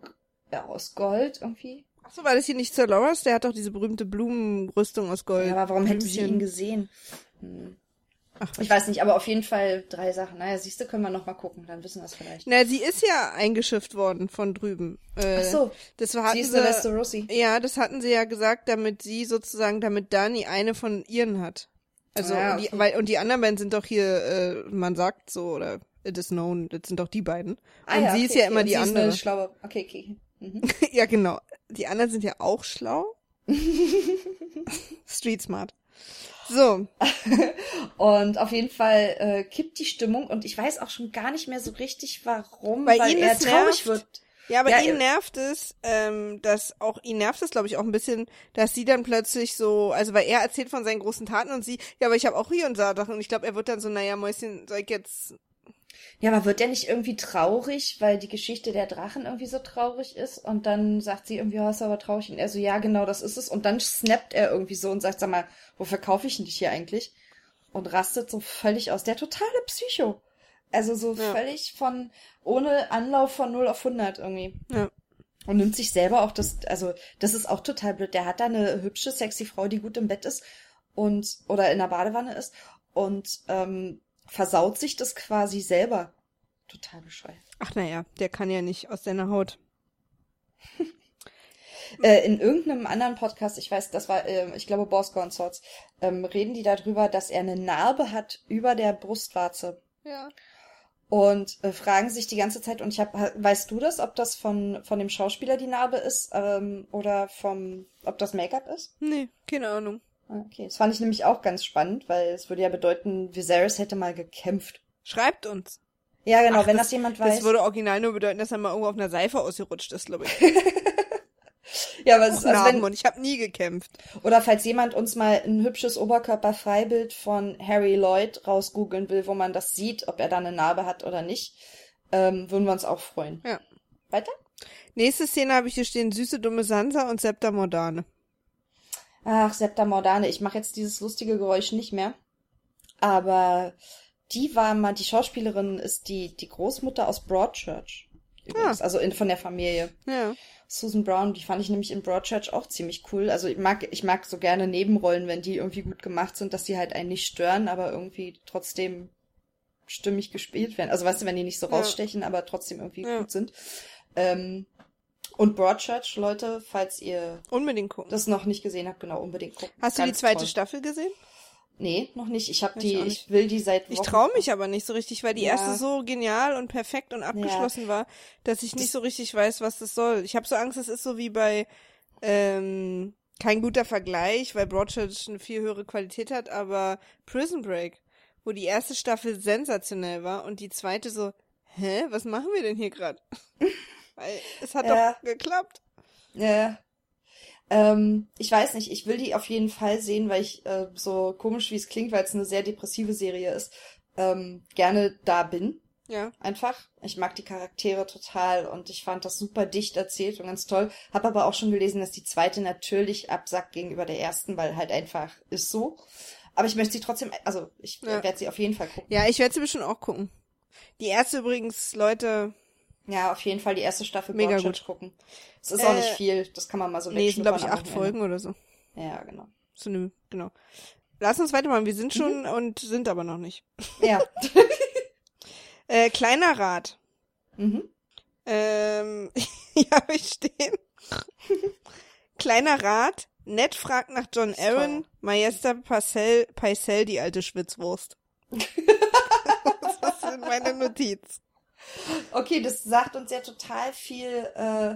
ja, aus Gold irgendwie. Ach so, war das hier nicht Sir Loras? Der hat doch diese berühmte Blumenrüstung aus Gold. Ja, aber warum hätten sie Blümchen. ihn gesehen? Hm. Ach, Ich weiß nicht, aber auf jeden Fall drei Sachen. Naja, siehst du, können wir noch mal gucken, dann wissen wir es vielleicht. Na, sie ist ja eingeschifft worden von drüben. Äh, Ach so, das hatten sie ist sie, eine Westerosi. Ja, das hatten sie ja gesagt, damit sie sozusagen, damit Dani eine von ihren hat. Also, Ah, ja, und, die, okay. weil, und die anderen beiden sind doch hier, äh, man sagt so, oder it is known, das sind doch die beiden. und Ah ja, sie okay, ist ja okay. immer Und die andere. Ist eine schlaue. Okay, okay. Mhm. ja, genau. Die anderen sind ja auch schlau. Street smart. So, Und auf jeden Fall äh, kippt die Stimmung und ich weiß auch schon gar nicht mehr so richtig, warum, Weil weil, ihn er traurig nervt. wird. Ja, aber Ja, ihn äh, nervt es, ähm, dass auch ihn nervt es, glaube ich, auch ein bisschen, dass sie dann plötzlich so, also weil er erzählt von seinen großen Taten und sie, ja, aber ich habe auch hier und da Sachen und ich glaube, er wird dann so, naja, Mäuschen, soll ich jetzt, Ja, aber wird der nicht irgendwie traurig, weil die Geschichte der Drachen irgendwie so traurig ist? Und dann sagt sie irgendwie, oh, ist aber traurig. Und er so, ja, genau, das ist es. Und dann snappt er irgendwie so und sagt, sag mal, wofür kaufe ich denn dich hier eigentlich? Und rastet so völlig aus. Der totale Psycho. Also so Ja. völlig von, ohne Anlauf von 0 auf 100 irgendwie. ja. Und nimmt sich selber auch das, also das ist auch total blöd. Der hat da eine hübsche, sexy Frau, die gut im Bett ist und oder in der Badewanne ist und ähm, versaut sich das quasi selber. Total bescheuert. Ach naja, der kann ja nicht aus seiner Haut. Äh, in irgendeinem anderen Podcast, ich weiß, das war, äh, ich glaube, Boss Gone Swords, ähm, reden die darüber, dass er eine Narbe hat über der Brustwarze Ja. und äh, fragen sich die ganze Zeit, und ich hab, weißt du das, ob das von, von dem Schauspieler die Narbe ist ähm, oder vom, ob das Make-up ist? Nee, keine Ahnung. Okay, das fand ich nämlich auch ganz spannend, weil es würde ja bedeuten, Viserys hätte mal gekämpft. Schreibt uns. Ja, genau, Ach, wenn das, jemand weiß. Das würde original nur bedeuten, dass er mal irgendwo auf einer Seife ausgerutscht ist, glaube ich. ja, aber es ist, also Narben wenn, und ich habe nie gekämpft. oder falls jemand uns mal ein hübsches Oberkörperfreibild von Harry Lloyd rausgoogeln will, wo man das sieht, ob er da eine Narbe hat oder nicht, ähm, würden wir uns auch freuen. Ja. Weiter? Nächste Szene habe ich hier stehen, süße dumme Sansa und Septa Mordane. Ach, Septa Mordane, ich mache jetzt dieses lustige Geräusch nicht mehr. Aber die war mal, die Schauspielerin ist die, die Großmutter aus Broadchurch. Übrigens, also in, von der Familie. Ja. Susan Brown, die fand ich nämlich in Broadchurch auch ziemlich cool. Also ich mag, ich mag so gerne Nebenrollen, wenn die irgendwie gut gemacht sind, dass die halt einen nicht stören, aber irgendwie trotzdem stimmig gespielt werden. Also weißt du, wenn die nicht so Ja. rausstechen, aber trotzdem irgendwie Ja. gut sind. Ähm, und Broadchurch, Leute, falls ihr Unbedingt gucken. das noch nicht gesehen habt, genau, unbedingt gucken. Hast du die Ganz zweite toll. Staffel gesehen? Nee, noch nicht. Ich habe Ich die, ich nicht. will die seit Wochen. Ich traue mich aber nicht so richtig, weil die Ja. erste so genial und perfekt und abgeschlossen war, dass ich nicht so richtig weiß, was das soll. Ich habe so Angst, es ist so wie bei ähm, kein guter Vergleich, weil Broadchurch eine viel höhere Qualität hat, aber Prison Break, wo die erste Staffel sensationell war und die zweite so, hä, was machen wir denn hier gerade? weil es hat Ja. doch geklappt. Ja. Ähm, ich weiß nicht, ich will die auf jeden Fall sehen, weil ich, äh, so komisch wie es klingt, weil es eine sehr depressive Serie ist, ähm, gerne da bin. Ja. Einfach. Ich mag die Charaktere total und ich fand das super dicht erzählt und ganz toll. Hab aber auch schon gelesen, dass die zweite natürlich absackt gegenüber der ersten, weil halt einfach ist so. Aber ich möchte sie trotzdem, also ich Ja. werde sie auf jeden Fall gucken. Ja, ich werde sie bestimmt auch gucken. Die erste übrigens, Leute, Ja, auf jeden Fall die erste Staffel Mega Broadchurch gucken. Es ist auch Äh, nicht viel, das kann man mal so nee, sind glaube ich acht. Folgen oder so. Ja, genau. So eine, genau. Lass uns weitermachen. Wir sind schon Mhm. und sind aber noch nicht. Ja. Äh, kleiner Rat. mhm. Ähm, hier habe ich stehen. kleiner Rat. Ned fragt nach John Aaron. Maester Parcell, Paisel, die alte Schwitzwurst. das ist meine Notiz. Okay, das sagt uns ja total viel äh,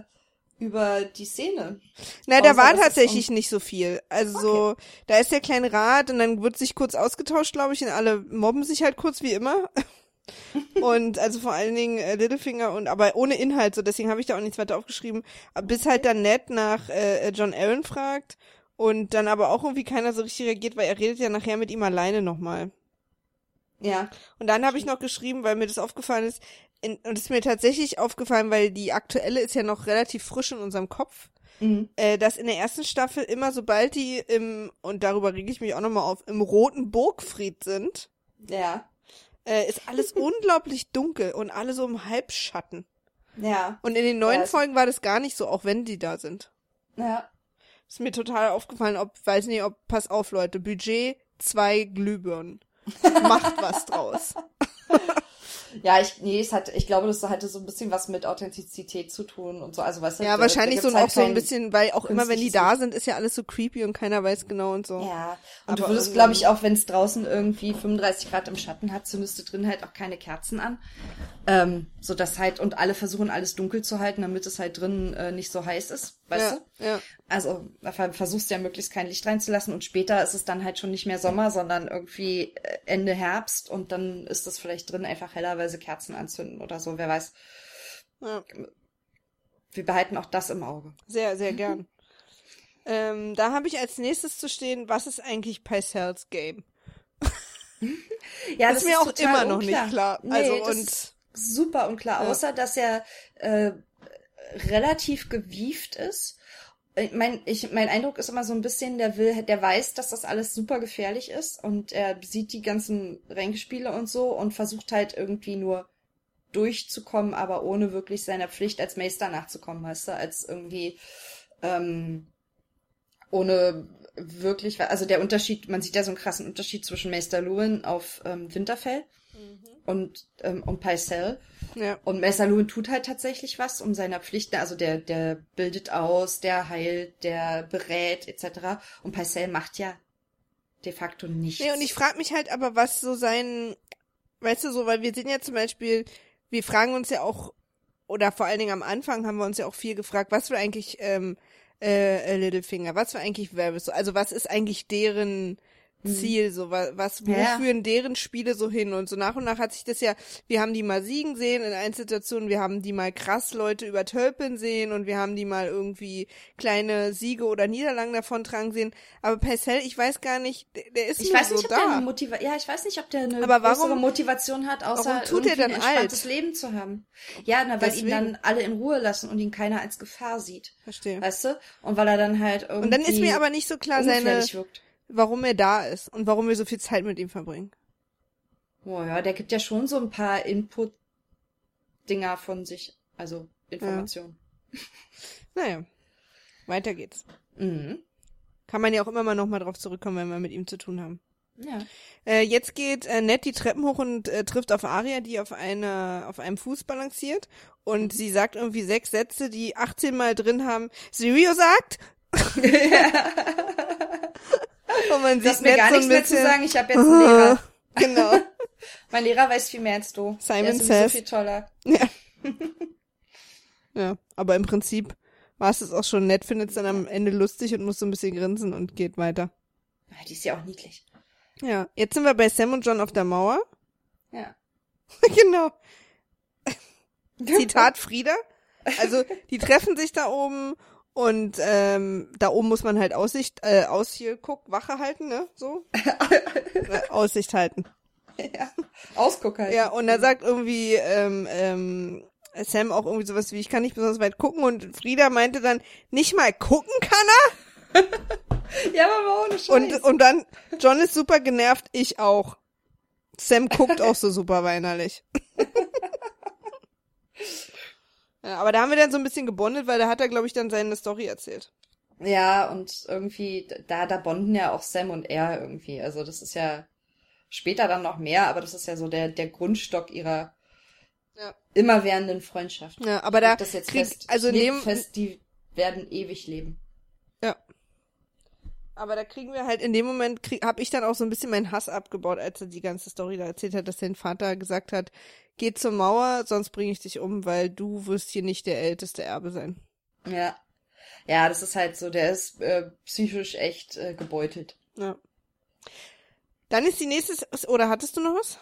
über die Szene. Na, da war tatsächlich nicht so viel. Also so, da ist der kleine Rat und dann wird sich kurz ausgetauscht, glaube ich, und alle mobben sich halt kurz wie immer. und also vor allen Dingen äh, Littlefinger und aber ohne Inhalt, so deswegen habe ich da auch nichts weiter aufgeschrieben. Bis halt dann Ned nach äh, John Aaron fragt und dann aber auch irgendwie keiner so richtig reagiert, weil er redet ja nachher mit ihm alleine nochmal. Ja. Und dann habe ich noch geschrieben, weil mir das aufgefallen ist, in, und es ist mir tatsächlich aufgefallen, weil die aktuelle ist ja noch relativ frisch in unserem Kopf Mhm. äh, dass in der ersten Staffel immer, sobald die im, und darüber rege ich mich auch nochmal auf, im roten Burgfried sind, Ja. äh, ist alles unglaublich dunkel und alle so im Halbschatten. Ja. Und in den neuen Ja, Folgen war das gar nicht so, auch wenn die da sind. Ja. Ist mir total aufgefallen, ob, weiß nicht, ob, pass auf, Leute, Budget zwei Glühbirnen. Macht was draus. Ja, ich, nee, es hat, ich glaube, das hatte so ein bisschen was mit Authentizität zu tun und so. Also, weißt du, Ja, da- wahrscheinlich da so halt auch so ein bisschen, weil auch immer wenn die da sind, ist ja alles so creepy und keiner weiß genau und so. Ja, und Aber du würdest, glaube ich, auch wenn es draußen irgendwie 35 Grad im Schatten hat, zündest du drin halt auch keine Kerzen an. Ähm, so dass halt, und alle versuchen alles dunkel zu halten, damit es halt drin äh, nicht so heiß ist, weißt ja, du? Ja. Also versuchst du ja möglichst kein Licht reinzulassen und später ist es dann halt schon nicht mehr Sommer, sondern irgendwie äh, Ende Herbst und dann ist es vielleicht drin einfach heller, weil sie Kerzen anzünden oder so, wer weiß. ja. Wir behalten auch das im Auge. Sehr, sehr gern. ähm, da habe ich als nächstes zu stehen, was ist eigentlich Pycells Game? Ja, ist mir auch immer noch nicht klar. Nee, Also, das und- ist super unklar, Ja. außer dass er äh, relativ gewieft ist. Ich mein, ich, mein Eindruck ist immer so ein bisschen, der will, der weiß, dass das alles super gefährlich ist und er sieht die ganzen Ränkespiele und so und versucht halt irgendwie nur durchzukommen, aber ohne wirklich seiner Pflicht als Meister nachzukommen, weißt du, als irgendwie ähm, ohne wirklich, also der Unterschied, man sieht ja so einen krassen Unterschied zwischen Meister Lewin auf ähm, Winterfell und ähm, und Pycelle. Ja. Und Lewin tut halt tatsächlich was, um seiner Pflichten, also der, der bildet aus, der heilt, der berät, etc. Und Pycelle macht ja de facto nichts. Nee, und ich frage mich halt aber, was so sein, weißt du so, weil wir sehen ja zum Beispiel, wir fragen uns ja auch, oder vor allen Dingen am Anfang haben wir uns ja auch viel gefragt, was für eigentlich ähm, äh, Littlefinger, was für eigentlich Varys, so, also was ist eigentlich deren Ziel, so was, was wo. Ja. führen deren Spiele so hin und so nach und nach hat sich das ja, wir haben die mal siegen sehen in Einzelsituationen, wir haben die mal krass Leute übertölpeln sehen und wir haben die mal irgendwie kleine Siege oder Niederlagen davontragen sehen, aber Percel, ich weiß gar nicht, der, ist Ich weiß so nicht, ob da. der eine Motiva ja, ich weiß nicht, ob der eine Aber warum- größere Motivation hat, außer warum tut er irgendwie ein dann entspanntes alt? Leben zu haben. Ja, na, weil Deswegen. ihn dann alle in Ruhe lassen und ihn keiner als Gefahr sieht. Verstehe. Weißt du? Und weil er dann halt irgendwie Und dann ist mir aber nicht so klar seine, wirkt. Warum er da ist und warum wir so viel Zeit mit ihm verbringen. Oh ja, der gibt ja schon so ein paar Input-Dinger von sich. Also Informationen. Naja, weiter geht's. Mhm. Kann man ja auch immer mal nochmal drauf zurückkommen, wenn wir mit ihm zu tun haben. Ja. Äh, jetzt geht äh, Ned die Treppen hoch und äh, trifft auf Aria, die auf einer auf einem Fuß balanciert und sie sagt irgendwie sechs Sätze, die 18 Mal drin haben. Sirio sagt. und man sieht mir gar so nichts mehr zu sagen, ich habe jetzt einen Lehrer. Genau. Mein Lehrer weiß viel mehr als du. Simon Der says. viel toller. Ja, aber im Prinzip war es das auch schon. Ned findet es dann am Ende lustig und muss so ein bisschen grinsen und geht weiter. Ja, Die ist ja auch niedlich. Ja, jetzt sind wir bei Sam und John auf der Mauer. Ja. genau. Zitat Frieda. Also, die treffen sich da oben und ähm, da oben muss man halt Aussicht, äh, aus hier guck, Wache halten, ne? So. Aussicht halten. ja. Ausguck halt. Ja, und da sagt irgendwie ähm, ähm, Sam auch irgendwie sowas wie, ich kann nicht besonders weit gucken und Frieda meinte dann, nicht mal gucken kann er? Ja, aber mal ohne Scheiß. Und, und dann, John ist super genervt, ich auch. Sam guckt auch so super weinerlich. ja, aber da haben wir dann so ein bisschen gebondet, weil da hat er, glaube ich, dann seine Story erzählt. ja, und irgendwie, da, da bonden ja auch Sam und er irgendwie. Also das ist ja später dann noch mehr, aber das ist ja so der, der Grundstock ihrer Ja. immerwährenden Freundschaft. Ja, aber da das jetzt krieg, fest. also dem, fest, die werden ewig leben. Aber da kriegen wir halt in dem Moment, habe ich dann auch so ein bisschen meinen Hass abgebaut, als er die ganze Story da erzählt hat, dass sein Vater gesagt hat, geh zur Mauer, sonst bringe ich dich um, weil du wirst hier nicht der älteste Erbe sein. Ja. Ja, das ist halt so, der ist äh, psychisch echt äh, gebeutelt. Ja. Dann ist die nächste, oder hattest du noch was?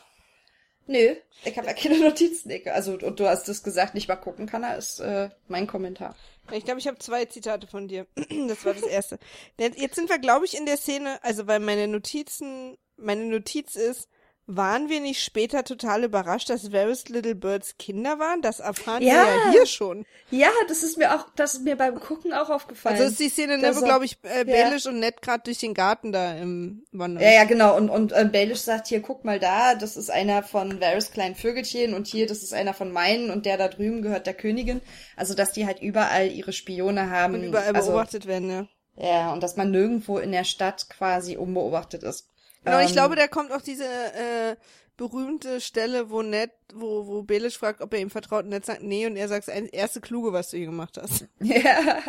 Nö, ich habe ja keine Notizen. Ich- Also, und du hast es gesagt, nicht mal gucken kann er, ist äh, mein Kommentar. Ich glaube, ich habe zwei Zitate von dir. Das war das erste. Jetzt sind wir, glaube ich, in der Szene, also weil meine Notizen, meine Notiz ist, waren wir nicht später total überrascht, dass Varys Little Birds Kinder waren? Das erfahren Ja. wir ja hier schon. Ja, das ist mir auch, das ist mir beim Gucken auch aufgefallen. Also ist die Szene, ne, wo, glaube ich, äh, ja. Baelish und Ned gerade durch den Garten da im Wandern. Ja, ja, genau. Und, und äh, Baelish sagt hier, guck mal da, das ist einer von Varys kleinen Vögelchen und hier, das ist einer von meinen und der da drüben gehört der Königin. Also, dass die halt überall ihre Spione haben. Und überall also, beobachtet werden, ja. Ja, und dass man nirgendwo in der Stadt quasi unbeobachtet ist. Genau, ich Ähm, glaube, da kommt auch diese äh, berühmte Stelle, wo Ned, wo, wo Baelish fragt, ob er ihm vertraut, und Ned sagt nee, und er sagt, das erste Kluge, was du hier gemacht hast. Ja.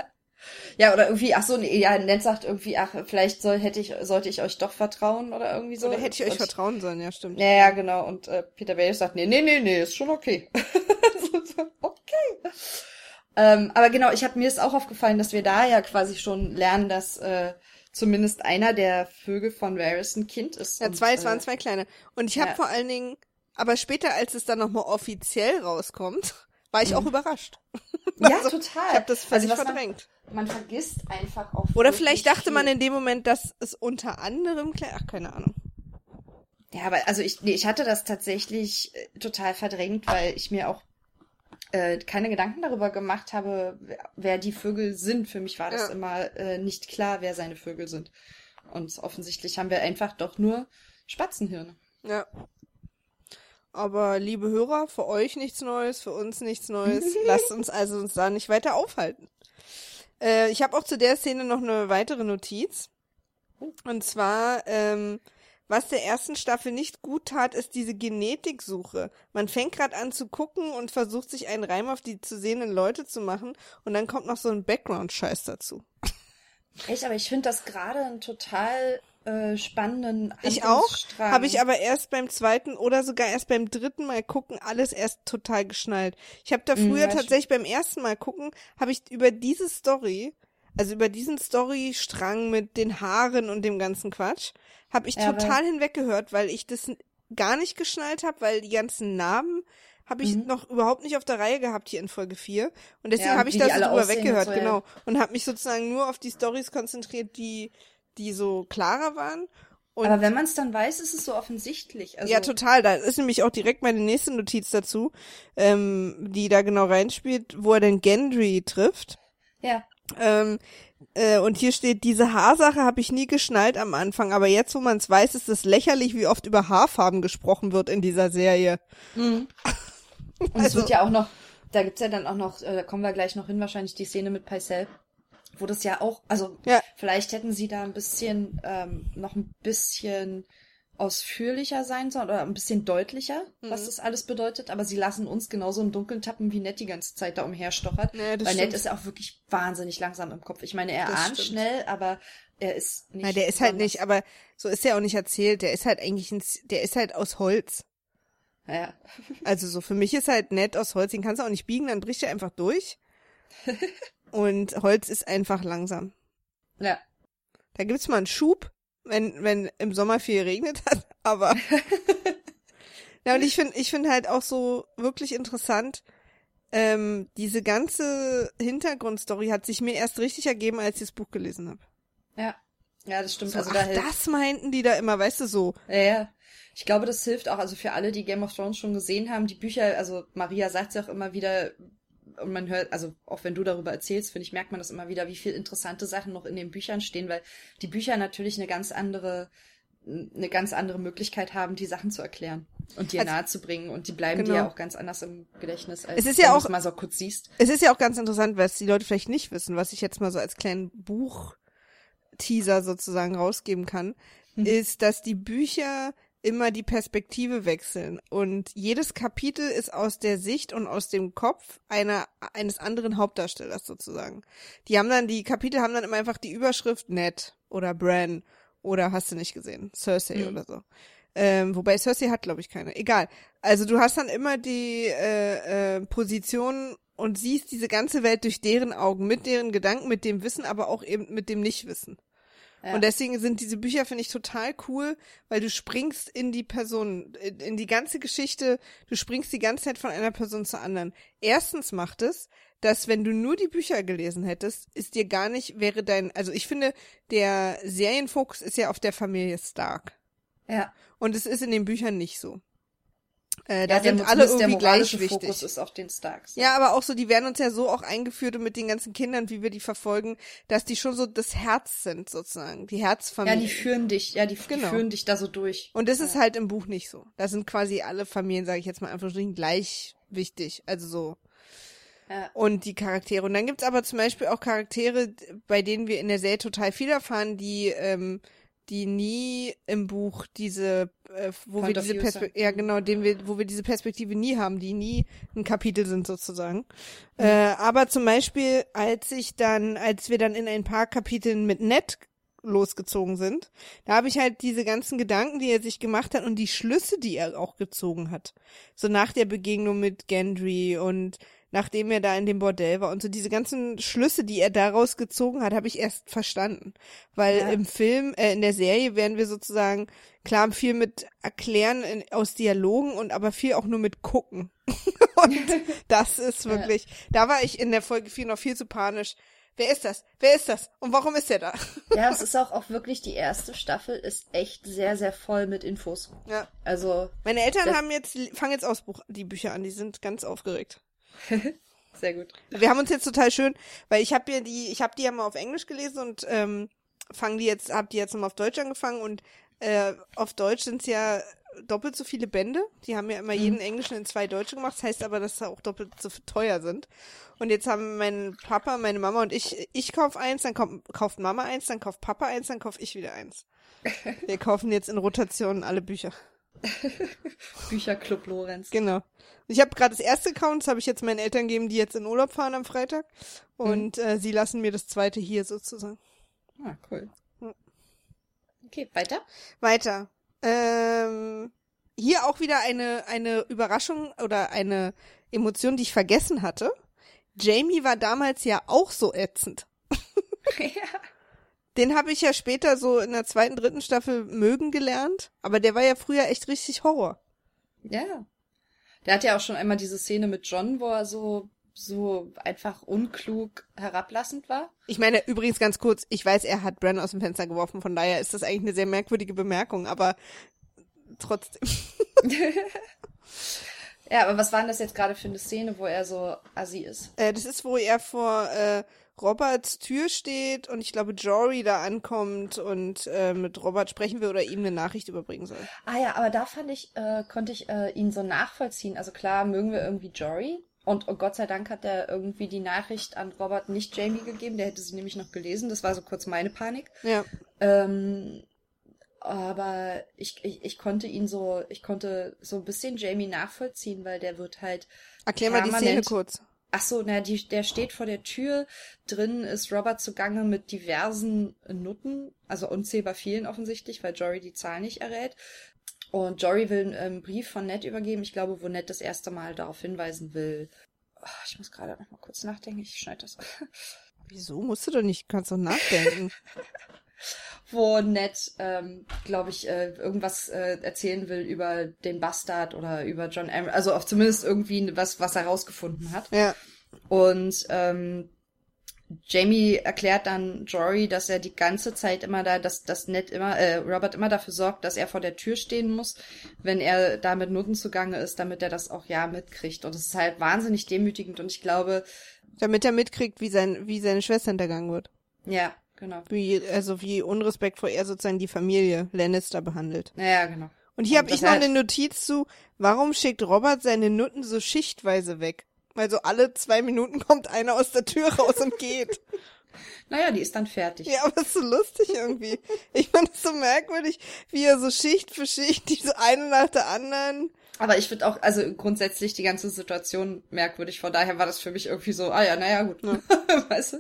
Ja, oder irgendwie, ach so, nee, ja, Ned sagt irgendwie, ach, vielleicht soll, hätte ich, sollte ich euch doch vertrauen oder irgendwie so. Oder hätte ich euch Und- vertrauen sollen, ja, stimmt. Ja, ja, genau. Und äh, Peter Baelish sagt, nee, nee, nee, nee, ist schon okay. Okay. Ähm, aber genau, ich habe mir ist auch aufgefallen, dass wir da ja quasi schon lernen, dass äh, zumindest einer der Vögel von Varys ein Kind ist. Ja, zwei, es äh, waren zwei kleine. Und ich habe ja. vor allen Dingen, aber später, als es dann nochmal offiziell rauskommt, war ich auch überrascht. Ja, Also, total. Ich habe das völlig also, verdrängt. Man, man vergisst einfach auch. Oder vielleicht dachte man viel. in dem Moment, dass es unter anderem, ach, keine Ahnung. Ja, aber also ich, nee, ich hatte das tatsächlich äh, total verdrängt, weil ich mir auch äh, keine Gedanken darüber gemacht habe, wer, wer die Vögel sind. Für mich war das Ja. immer äh, nicht klar, wer seine Vögel sind. Und offensichtlich haben wir einfach doch nur Spatzenhirne. Ja. Aber liebe Hörer, für euch nichts Neues, für uns nichts Neues. Lasst uns also uns da nicht weiter aufhalten. Äh, ich habe auch zu der Szene noch eine weitere Notiz. Und zwar, ähm, was der ersten Staffel nicht gut tat, ist diese Genetiksuche. Man fängt gerade an zu gucken und versucht sich einen Reim auf die zu sehenden Leute zu machen und dann kommt noch so ein Background-Scheiß dazu. Echt, aber ich finde das gerade einen total äh, spannenden Ich auch, habe ich aber erst beim zweiten oder sogar erst beim dritten Mal gucken alles erst total geschnallt. Ich habe da Mm, früher weiß tatsächlich beim ersten Mal gucken, habe ich über diese Story, also über diesen Storystrang mit den Haaren und dem ganzen Quatsch, habe ich Ja, total hinweggehört, weil ich das gar nicht geschnallt habe, weil die ganzen Namen habe ich Mhm. noch überhaupt nicht auf der Reihe gehabt hier in Folge 4 und deswegen Ja, habe ich da so drüber weggehört, so, ja. genau und habe mich sozusagen nur auf die Stories konzentriert, die die so klarer waren und aber wenn man es dann weiß, ist es so offensichtlich. Also, ja, total. Da ist nämlich auch direkt meine nächste Notiz dazu, ähm, die da genau reinspielt, wo er den Gendry trifft. Ja. Ähm, äh, und hier steht, diese Haarsache habe ich nie geschnallt am Anfang, aber jetzt, wo man es weiß, ist es lächerlich, wie oft über Haarfarben gesprochen wird in dieser Serie. Mhm. Und es Also- wird ja auch noch, da gibt's ja dann auch noch, äh, da kommen wir gleich noch hin, wahrscheinlich die Szene mit Pycelle, wo das ja auch, also Ja. vielleicht hätten sie da ein bisschen, ähm, noch ein bisschen ausführlicher sein sollen oder ein bisschen deutlicher, was Mhm. das alles bedeutet, aber sie lassen uns genauso im Dunkeln tappen, wie Ned die ganze Zeit da umherstochert. Ja, weil stimmt. Ned ist ja auch wirklich wahnsinnig langsam im Kopf. Ich meine, er Das ahnt stimmt. schnell, aber er ist nicht. Na, der ist halt nicht, aber so ist er auch nicht erzählt. Der ist halt eigentlich ein, der ist halt aus Holz. Ja. Also so für mich ist halt nett aus Holz, den kannst du auch nicht biegen, dann bricht er einfach durch. Und Holz ist einfach langsam. Ja. Da gibt's mal einen Schub, wenn, wenn im Sommer viel geregnet hat, aber. ja, und ich finde, ich finde halt auch so wirklich interessant, ähm, diese ganze Hintergrundstory hat sich mir erst richtig ergeben, als ich das Buch gelesen habe. Ja. Ja, das stimmt. So, also ach, da hilft das meinten die da immer, weißt du, so. Ja, ja. Ich glaube, das hilft auch, also für alle, die Game of Thrones schon gesehen haben, die Bücher, also Maria sagt ja auch immer wieder, und man hört, also auch wenn du darüber erzählst, finde ich, merkt man das immer wieder, wie viel interessante Sachen noch in den Büchern stehen, weil die Bücher natürlich eine ganz andere, eine ganz andere Möglichkeit haben, die Sachen zu erklären und dir Also- nahezubringen und die bleiben Genau. dir ja auch ganz anders im Gedächtnis, als Es ist ja wenn auch- du es mal so kurz siehst. Es ist ja auch ganz interessant, was die Leute vielleicht nicht wissen, was ich jetzt mal so als kleinen Buch-Teaser sozusagen rausgeben kann, Mhm. ist, dass die Bücher immer die Perspektive wechseln und jedes Kapitel ist aus der Sicht und aus dem Kopf einer eines anderen Hauptdarstellers sozusagen. Die haben dann die Kapitel haben dann immer einfach die Überschrift Ned oder Bran oder hast du nicht gesehen Cersei Mhm. oder so. Ähm, wobei Cersei hat, glaube ich, keine. Egal. Also du hast dann immer die äh, äh, Position und siehst diese ganze Welt durch deren Augen, mit deren Gedanken, mit dem Wissen, aber auch eben mit dem Nichtwissen. Ja. Und deswegen sind diese Bücher, finde ich, total cool, weil du springst in die Person, in in die ganze Geschichte, du springst die ganze Zeit von einer Person zur anderen. Erstens macht es, dass wenn du nur die Bücher gelesen hättest, ist dir gar nicht, wäre dein, also ich finde, der Serienfokus ist ja auf der Familie Stark. Ja. Und es ist in den Büchern nicht so. Äh, Ja, da sind alle irgendwie gleich Fokus wichtig. ist auf den Starks. Ja, aber auch so, die werden uns ja so auch eingeführt und mit den ganzen Kindern, wie wir die verfolgen, dass die schon so das Herz sind, sozusagen. Die Ja, Herzfamilie. die führen dich, ja, die, Genau. die führen dich da so durch. und das ist halt im Buch nicht so. Da sind quasi alle Familien, sage ich jetzt mal einfach gleich wichtig. Also so. Ja. Und die Charaktere. Und dann gibt's aber zum Beispiel auch Charaktere, bei denen wir in der Serie total viel erfahren, die, ähm, die nie im Buch diese, äh, wo Point wir diese Perspektive, ja genau, den wir, wo wir diese Perspektive nie haben, die nie ein Kapitel sind sozusagen. Äh, aber zum Beispiel, als ich dann, als wir dann in ein paar Kapiteln mit Ned losgezogen sind, da habe ich halt diese ganzen Gedanken, die er sich gemacht hat und die Schlüsse, die er auch gezogen hat. So nach der Begegnung mit Gendry und nachdem er da in dem Bordell war und so diese ganzen Schlüsse, die er daraus gezogen hat, habe ich erst verstanden. Weil Ja. im Film, äh, in der Serie werden wir sozusagen klar viel mit erklären in, aus Dialogen und aber viel auch nur mit gucken. und das ist Ja. wirklich, da war ich in der Folge 4 noch viel zu panisch. Wer ist das? Wer ist das? Und warum ist er da? Ja, es ist auch, auch wirklich, die erste Staffel ist echt sehr, sehr voll mit Infos. Ja. Also, Meine Eltern haben jetzt, fangen jetzt Ausbruch, die Bücher an, die sind ganz aufgeregt. sehr gut. Wir haben uns jetzt total schön, weil ich habe ja die, ich habe die ja mal auf Englisch gelesen und ähm, fangen die jetzt, hab die jetzt nochmal auf Deutsch angefangen und äh, auf Deutsch sind es ja doppelt so viele Bände. Die haben ja immer jeden Englischen in zwei Deutsche gemacht. Das heißt aber, dass sie auch doppelt so teuer sind. Und jetzt haben mein Papa, meine Mama und ich, ich kauf eins, dann kommt, kauft Mama eins, dann kauft Papa eins, dann kauf ich wieder eins. Wir kaufen jetzt in Rotation alle Bücher. Bücherclub Lorenz. Genau. Ich habe gerade das erste Account, das habe ich jetzt meinen Eltern gegeben, die jetzt in Urlaub fahren am Freitag. Und äh, sie lassen mir das zweite hier sozusagen. Ah, cool. Ja. Okay, weiter. Weiter. Ähm, hier auch wieder eine, eine Überraschung oder eine Emotion, die ich vergessen hatte. Jamie war damals ja auch so ätzend. ja. Den habe ich ja später so in der zweiten, dritten Staffel mögen gelernt. Aber der war ja früher echt richtig Horror. Ja. Der hat ja auch schon einmal diese Szene mit John, wo er so, so einfach unklug herablassend war. Ich meine, übrigens ganz kurz, ich weiß, er hat Bran aus dem Fenster geworfen, von daher ist das eigentlich eine sehr merkwürdige Bemerkung, aber trotzdem. Ja, aber was war denn das jetzt gerade für eine Szene, wo er so assi ist? Äh, das ist, wo er vor äh, Roberts Tür steht und ich glaube, Jory da ankommt und äh, mit Robert sprechen will oder ihm eine Nachricht überbringen soll. Ah ja, aber da fand ich, äh, konnte ich äh, ihn so nachvollziehen. Also klar, mögen wir irgendwie Jory. Und oh Gott sei Dank hat er irgendwie die Nachricht an Robert nicht Jamie gegeben. Der hätte sie nämlich noch gelesen. Das war so kurz meine Panik. Ja. Ähm, aber ich, ich, ich konnte ihn so, ich konnte so ein bisschen Jamie nachvollziehen, weil der wird halt. Erklär mal die Szene kurz. Ach so, na, die, der steht vor der Tür. Drin ist Robert zugange mit diversen Nutten, also unzählbar vielen offensichtlich, weil Jory die Zahl nicht errät. Und Jory will einen Brief von Ned übergeben. Ich glaube, wo Ned das erste Mal darauf hinweisen will. Ah, Ich muss gerade noch mal kurz nachdenken. Ich schneide das. Wieso? Musst du doch nicht, kannst doch nachdenken. wo Ned, ähm, glaube ich, äh, irgendwas äh, erzählen will über den Bastard oder über John Am also auch zumindest irgendwie was, was er rausgefunden hat. ja. Und ähm, Jamie erklärt dann Jory, dass er die ganze Zeit immer da, dass, dass Ned immer, äh, Robert immer dafür sorgt, dass er vor der Tür stehen muss, wenn er da mit Noten zugange ist, damit er das auch ja mitkriegt. Und das ist halt wahnsinnig demütigend und ich glaube, Damit er mitkriegt, wie, sein, wie seine Schwester hintergangen wird. ja, genau. Wie, also wie unrespektvoll er sozusagen die Familie Lannister behandelt. Naja, genau. Und hier habe ich noch eine Notiz zu, warum schickt Robert seine Nutten so schichtweise weg? Weil so alle zwei Minuten kommt einer aus der Tür raus und geht. Naja, die ist dann fertig. Ja, aber ist so lustig irgendwie. Ich fand es so merkwürdig, wie er so Schicht für Schicht, die so eine nach der anderen. Aber ich finde auch, also grundsätzlich die ganze Situation merkwürdig. Von daher war das für mich irgendwie so, ah ja, naja, gut. weißt du?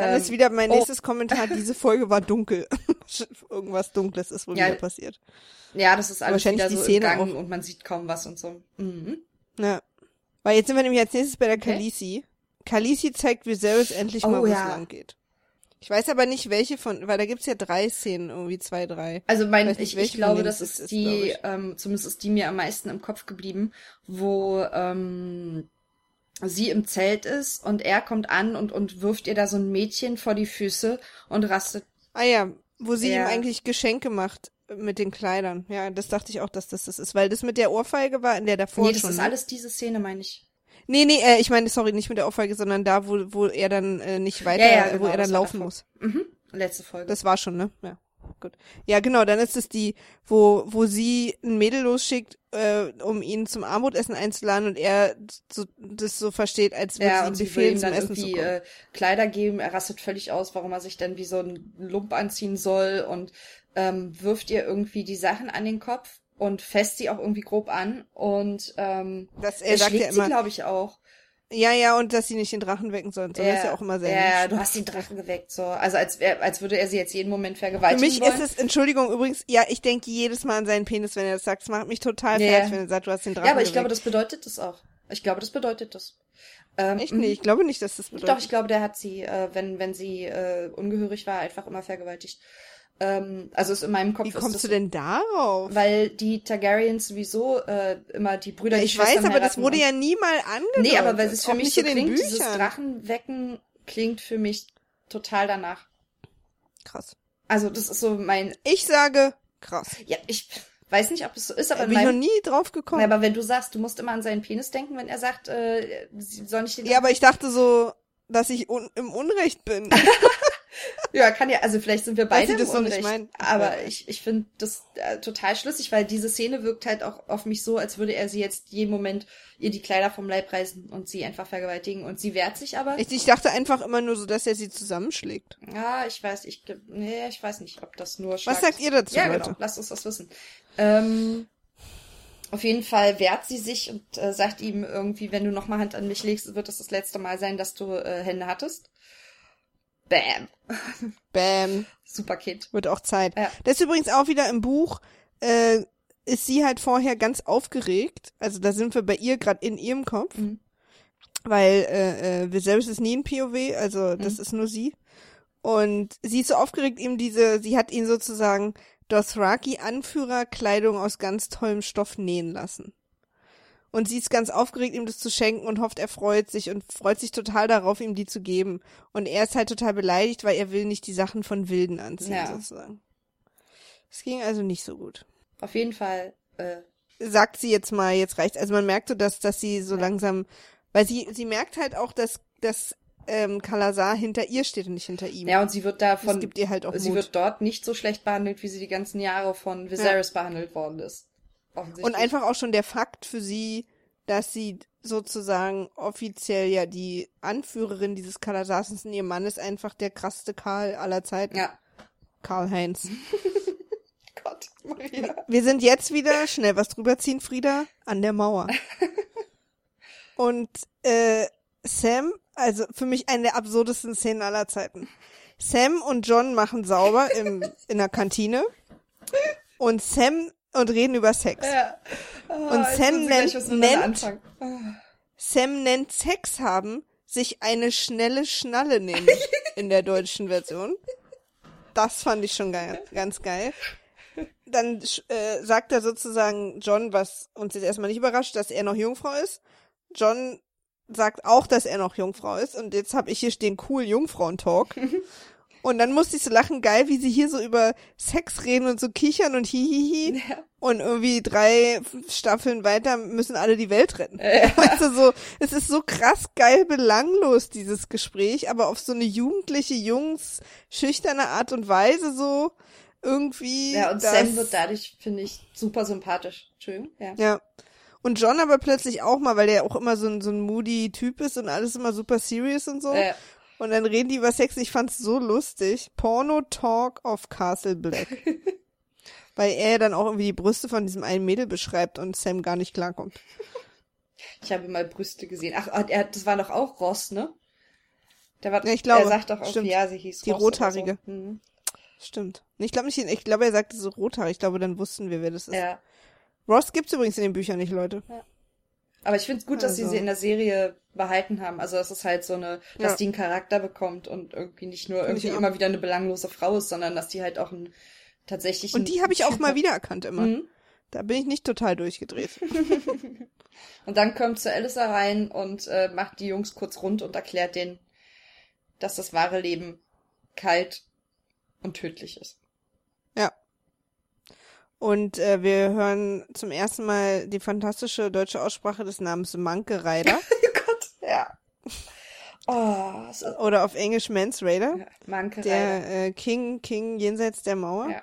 Dann Ähm, ist wieder mein oh. nächstes Kommentar, diese Folge war dunkel. Irgendwas Dunkles ist wohl Ja, wieder passiert. Ja, das ist alles Wahrscheinlich wieder die so Szene im Gang auch. und man sieht kaum was und so. Mhm. Ja. Weil jetzt sind wir nämlich als nächstes bei der Okay. Khaleesi. Khaleesi zeigt Viserys endlich Oh, mal, wo es ja. lang geht. Ich weiß aber nicht, welche von, weil da gibt's ja drei Szenen, irgendwie zwei, drei. Also mein, Weiß nicht, ich, ich glaube, das ist, ist, die, ich. ähm, zumindest ist die mir am meisten im Kopf geblieben, wo ähm, sie im Zelt ist und er kommt an und, und wirft ihr da so ein Mädchen vor die Füße und rastet. Ah ja, wo sie Ja. ihm eigentlich Geschenke macht. mit den Kleidern. Ja, das dachte ich auch, dass das das ist, weil das mit der Ohrfeige war in der davor nee, das schon. ist ne? alles diese Szene, meine ich. Nee, nee, äh, ich meine, sorry, nicht mit der Ohrfeige, sondern da, wo, wo er dann äh, nicht weiter, Ja, ja, wo genau, er das dann laufen davor. muss. Mhm. Letzte Folge. Das war schon, ne? Ja. Gut. Ja, genau, dann ist es die, wo, wo sie ein Mädel losschickt, äh, um ihn zum Armutessen einzuladen und er so, das so versteht, als würde ja, sie ihm sie befehlen, zum dann Essen zu kommen. äh, Kleider geben. Er rastet völlig aus, warum er sich dann wie so ein Lump anziehen soll und ähm, wirft ihr irgendwie die Sachen an den Kopf und fässt sie auch irgendwie grob an und ähm, das, er er sagt schlägt ja sie, immer, glaube ich, auch. Ja, ja, und dass sie nicht den Drachen wecken sollen. So, das ist ja auch immer sehr Ja, du hast den Drachen geweckt, so. Also als, als würde er sie jetzt jeden Moment Für vergewaltigen mich wollen. ist es, Entschuldigung, übrigens, ja, ich denke jedes Mal an seinen Penis, wenn er das sagt. Es macht mich total Ja, fertig, ja. wenn er sagt, du hast den Drachen ja, aber ich glaube, geweckt. das bedeutet das auch. Ich glaube, das bedeutet das. Ähm, Echt nicht, ich glaube nicht, dass das bedeutet. Doch, ich glaube, der hat sie, äh, wenn, wenn sie äh, ungehörig war, einfach immer vergewaltigt. Ähm, also ist in meinem Kopf Wie kommst das du denn darauf? Weil die Targaryens sowieso äh, immer die Brüder, die ich weiß, aber das wurde ja nie mal angedeutet. Nee, aber weil es für Auch mich so klingt, dieses Büchern. Drachenwecken klingt für mich total danach. Krass. Also das ist so mein, Ich sage, krass. ja, ich weiß nicht, ob es so ist, aber bin ich noch meinem, nie drauf gekommen. Aber wenn du sagst, du musst immer an seinen Penis denken, wenn er sagt, äh, soll nicht den ja, aber ich dachte so, dass ich un im Unrecht bin. Ja, kann ja, also vielleicht sind wir beide im Unrecht, meinen. aber Ja. ich, ich finde das äh, total schlüssig, weil diese Szene wirkt halt auch auf mich so, als würde er sie jetzt jeden Moment ihr die Kleider vom Leib reißen und sie einfach vergewaltigen und sie wehrt sich aber. Ich, ich dachte einfach immer nur so, dass er sie zusammenschlägt. ja, ich weiß, ich, nee, ich weiß nicht, ob das nur Was Schlag- sagt ihr dazu, Ja, Leute? genau, lasst uns das wissen. Ähm, auf jeden Fall wehrt sie sich und äh, sagt ihm irgendwie, wenn du nochmal Hand an mich legst, wird das das letzte Mal sein, dass du äh, Hände hattest. Bam. Bam. Super Kind. Wird auch Zeit. Ja. Das ist übrigens auch wieder im Buch, äh, ist sie halt vorher ganz aufgeregt. Also da sind wir bei ihr gerade in ihrem Kopf. Mhm. Weil äh, äh, Viserys ist nie ein POW, also das Mhm. ist nur sie. Und sie ist so aufgeregt, ihm diese, sie hat ihn sozusagen Dothraki-Anführerkleidung aus ganz tollem Stoff nähen lassen. Und sie ist ganz aufgeregt, ihm das zu schenken und hofft, er freut sich und freut sich total darauf, ihm die zu geben. Und er ist halt total beleidigt, weil er will nicht die Sachen von Wilden anziehen, Ja. sozusagen. Es ging also nicht so gut. Auf jeden Fall, äh, Sagt sie jetzt mal, jetzt reicht's. Also man merkt so, dass, dass sie so langsam, weil sie, sie merkt halt auch, dass, dass ähm, Kalazar hinter ihr steht und nicht hinter ihm. Ja, und sie wird da das von, gibt ihr halt auch sie Mut. wird dort nicht so schlecht behandelt, wie sie die ganzen Jahre von Viserys behandelt worden ist. Und einfach auch schon der Fakt für sie, dass sie sozusagen offiziell ja die Anführerin dieses Kalazars ist und ihr Mann ist einfach der krasseste Karl aller Zeiten. Ja. Karl Heinz. Gott, Maria. Wir sind jetzt wieder, schnell was drüber ziehen, Frieda, an der Mauer. Und äh, Sam, also für mich eine der absurdesten Szenen aller Zeiten. Sam und John machen sauber im, in der Kantine. Und Sam und reden über Sex. Ja. Oh, Und Sam gleich, nennt- nennt-. Ah. Sam nennt Sex haben sich eine schnelle Schnalle nehmen in der deutschen Version. Das fand ich schon geil, ganz geil. Dann äh, sagt er sozusagen John, was uns jetzt erstmal nicht überrascht, dass er noch Jungfrau ist. John sagt auch, dass er noch Jungfrau ist. Und jetzt habe ich hier stehen, cool Jungfrauentalk. Und dann musste ich so lachen, geil, wie sie hier so über Sex reden und so kichern und hihihi. Ja. Und irgendwie drei Staffeln weiter müssen alle die Welt retten. Weißt du, so, es ist so krass geil belanglos, dieses Gespräch, aber auf so eine jugendliche, jungs, schüchterne Art und Weise so irgendwie. Ja, und Sam wird dadurch, finde ich, super sympathisch. Entschuldigung, ja. Ja. Und John aber plötzlich auch mal, weil der auch immer so ein, so ein moody Typ ist und alles immer super serious und so. Äh, Und dann reden die über Sex. Ich fand's so lustig. Porno Talk of Castle Black. Weil er dann auch irgendwie die Brüste von diesem einen Mädel beschreibt und Sam gar nicht klarkommt. ich habe mal Brüste gesehen. Ach, ah, er, das war doch auch Ross, ne? Der war, Ja, ich glaube, er sagt doch auch, stimmt. ja, sie hieß Die Ross oder Rothaarige. So. Mhm. Stimmt. Ich glaube nicht, ich glaube, er sagte so rothaarig. Ich glaube, dann wussten wir, wer das ist. Ja. Ross gibt's übrigens in den Büchern nicht, Leute. Aber ich finde es gut, dass sie Also. sie in der Serie behalten haben. Also dass es halt so eine, dass Ja. die einen Charakter bekommt und irgendwie nicht nur irgendwie immer wieder eine belanglose Frau ist, sondern dass die halt auch ein tatsächlich Und die habe ich auch mal wiedererkannt immer. Mhm. Da bin ich nicht total durchgedreht. Und dann kommt zu Alyssa rein und äh, macht die Jungs kurz rund und erklärt denen, dass das wahre Leben kalt und tödlich ist. Und äh, wir hören zum ersten Mal die fantastische deutsche Aussprache des Namens Manke Rider. oh Gott, ja. Oh, so. Oder auf Englisch Mans Raider. Ja, Manke der äh, King, King jenseits der Mauer. Ja.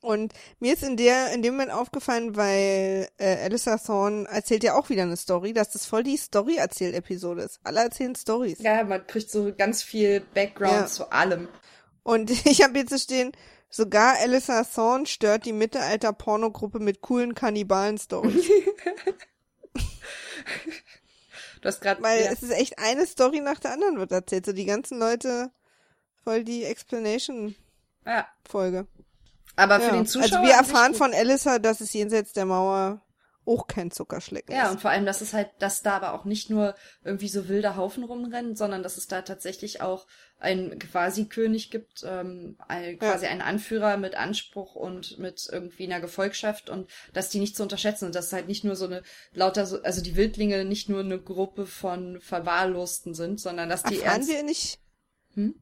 Und mir ist in der, in dem Moment aufgefallen, weil äh, Alyssa Thorne erzählt ja auch wieder eine Story, dass das voll die Story-Erzähl-Episode ist. Alle erzählen Stories. Ja, man kriegt so ganz viel Background Ja. zu allem. Und ich habe hier zu stehen, sogar Alyssa Thorne stört die Mittelalter-Pornogruppe mit coolen Kannibalen-Stories. Du hast gerade Weil ja. es ist echt eine Story nach der anderen wird erzählt. So die ganzen Leute voll die Explanation-Folge. ja. Aber für Ja. den Zuschauer. also wir erfahren von Alyssa, dass es jenseits der Mauer auch kein Zuckerschlecken Ja, ist. und vor allem, dass es halt, dass da aber auch nicht nur irgendwie so wilder Haufen rumrennen, sondern dass es da tatsächlich auch einen quasi König gibt, ähm, ein, quasi einen Anführer mit Anspruch und mit irgendwie einer Gefolgschaft und dass die nicht zu unterschätzen und dass es halt nicht nur so eine lauter, so, also die Wildlinge nicht nur eine Gruppe von Verwahrlosten sind, sondern dass die Erfahren ernst, wir nicht, Hm?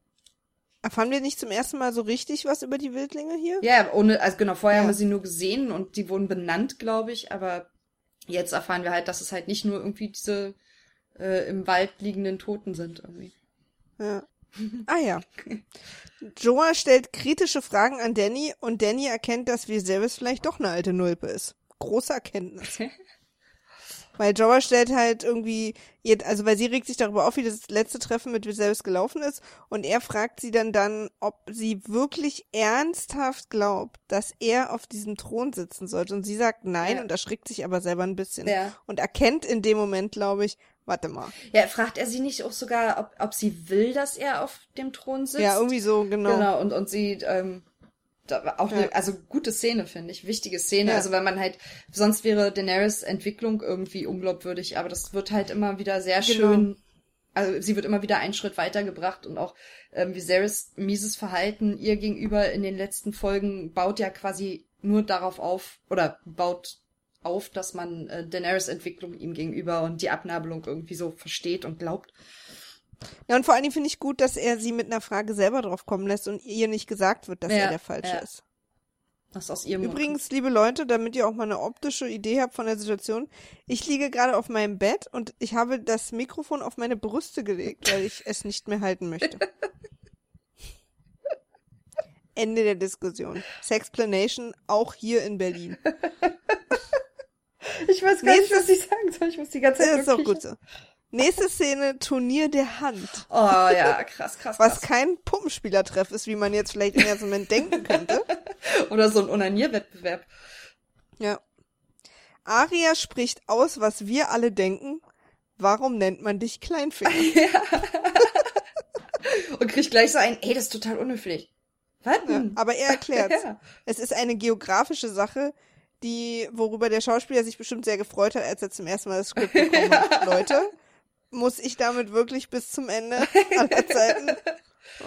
erfahren wir nicht zum ersten Mal so richtig was über die Wildlinge hier? Ja, ohne, also genau, vorher Ja. haben wir sie nur gesehen und die wurden benannt, glaube ich, aber jetzt erfahren wir halt, dass es halt nicht nur irgendwie diese äh, im Wald liegenden Toten sind irgendwie. Ja. Ah ja. Joa stellt kritische Fragen an Danny und Danny erkennt, dass Viserys vielleicht doch eine alte Nulpe ist. Große Erkenntnis. Weil Joa stellt halt irgendwie, also weil sie regt sich darüber auf, wie das letzte Treffen mit Viserys gelaufen ist und er fragt sie dann dann, ob sie wirklich ernsthaft glaubt, dass er auf diesem Thron sitzen sollte und sie sagt nein Ja. und erschrickt sich aber selber ein bisschen Ja. und erkennt in dem Moment, glaube ich, warte mal. Ja, fragt er sie nicht auch sogar, ob, ob sie will, dass er auf dem Thron sitzt? Ja, irgendwie so, genau. Genau, und, und sie, ähm, auch Ja. eine, also gute Szene, finde ich, wichtige Szene. Ja. Also wenn man halt, sonst wäre Daenerys Entwicklung irgendwie unglaubwürdig, aber das wird halt immer wieder sehr Genau. schön, also sie wird immer wieder einen Schritt weitergebracht und auch ähm, Viserys mieses Verhalten ihr gegenüber in den letzten Folgen baut ja quasi nur darauf auf, oder baut auf, dass man äh, Daenerys Entwicklung ihm gegenüber und die Abnabelung irgendwie so versteht und glaubt. Ja, und vor allen Dingen finde ich gut, dass er sie mit einer Frage selber drauf kommen lässt und ihr nicht gesagt wird, dass Ja, er der Falsche ja. ist. Was aus ihrem Übrigens, liebe Leute, damit ihr auch mal eine optische Idee habt von der Situation, ich liege gerade auf meinem Bett und ich habe das Mikrofon auf meine Brüste gelegt, weil ich es nicht mehr halten möchte. Ende der Diskussion. Sexplanation auch hier in Berlin. Ich weiß gar nicht, Nächstes- was ich sagen soll. Ich muss die ganze Zeit Das ist doch wirklich- gut so. Nächste Szene, Turnier der Hand. Oh ja, krass, krass, Was krass. kein Puppenspielertreff ist, wie man jetzt vielleicht im ersten Moment denken könnte. Oder so ein Onanierwettbewerb. Ja. Aria spricht aus, was wir alle denken. Warum nennt man dich Kleinfinger? Und kriegt gleich so ein, ey, das ist total unhöflich. Was Ja, aber er erklärt, Ja. es ist eine geografische Sache, die, worüber der Schauspieler sich bestimmt sehr gefreut hat, als er zum ersten Mal das Skript bekommen hat. Leute, muss ich damit wirklich bis zum Ende aller Zeiten?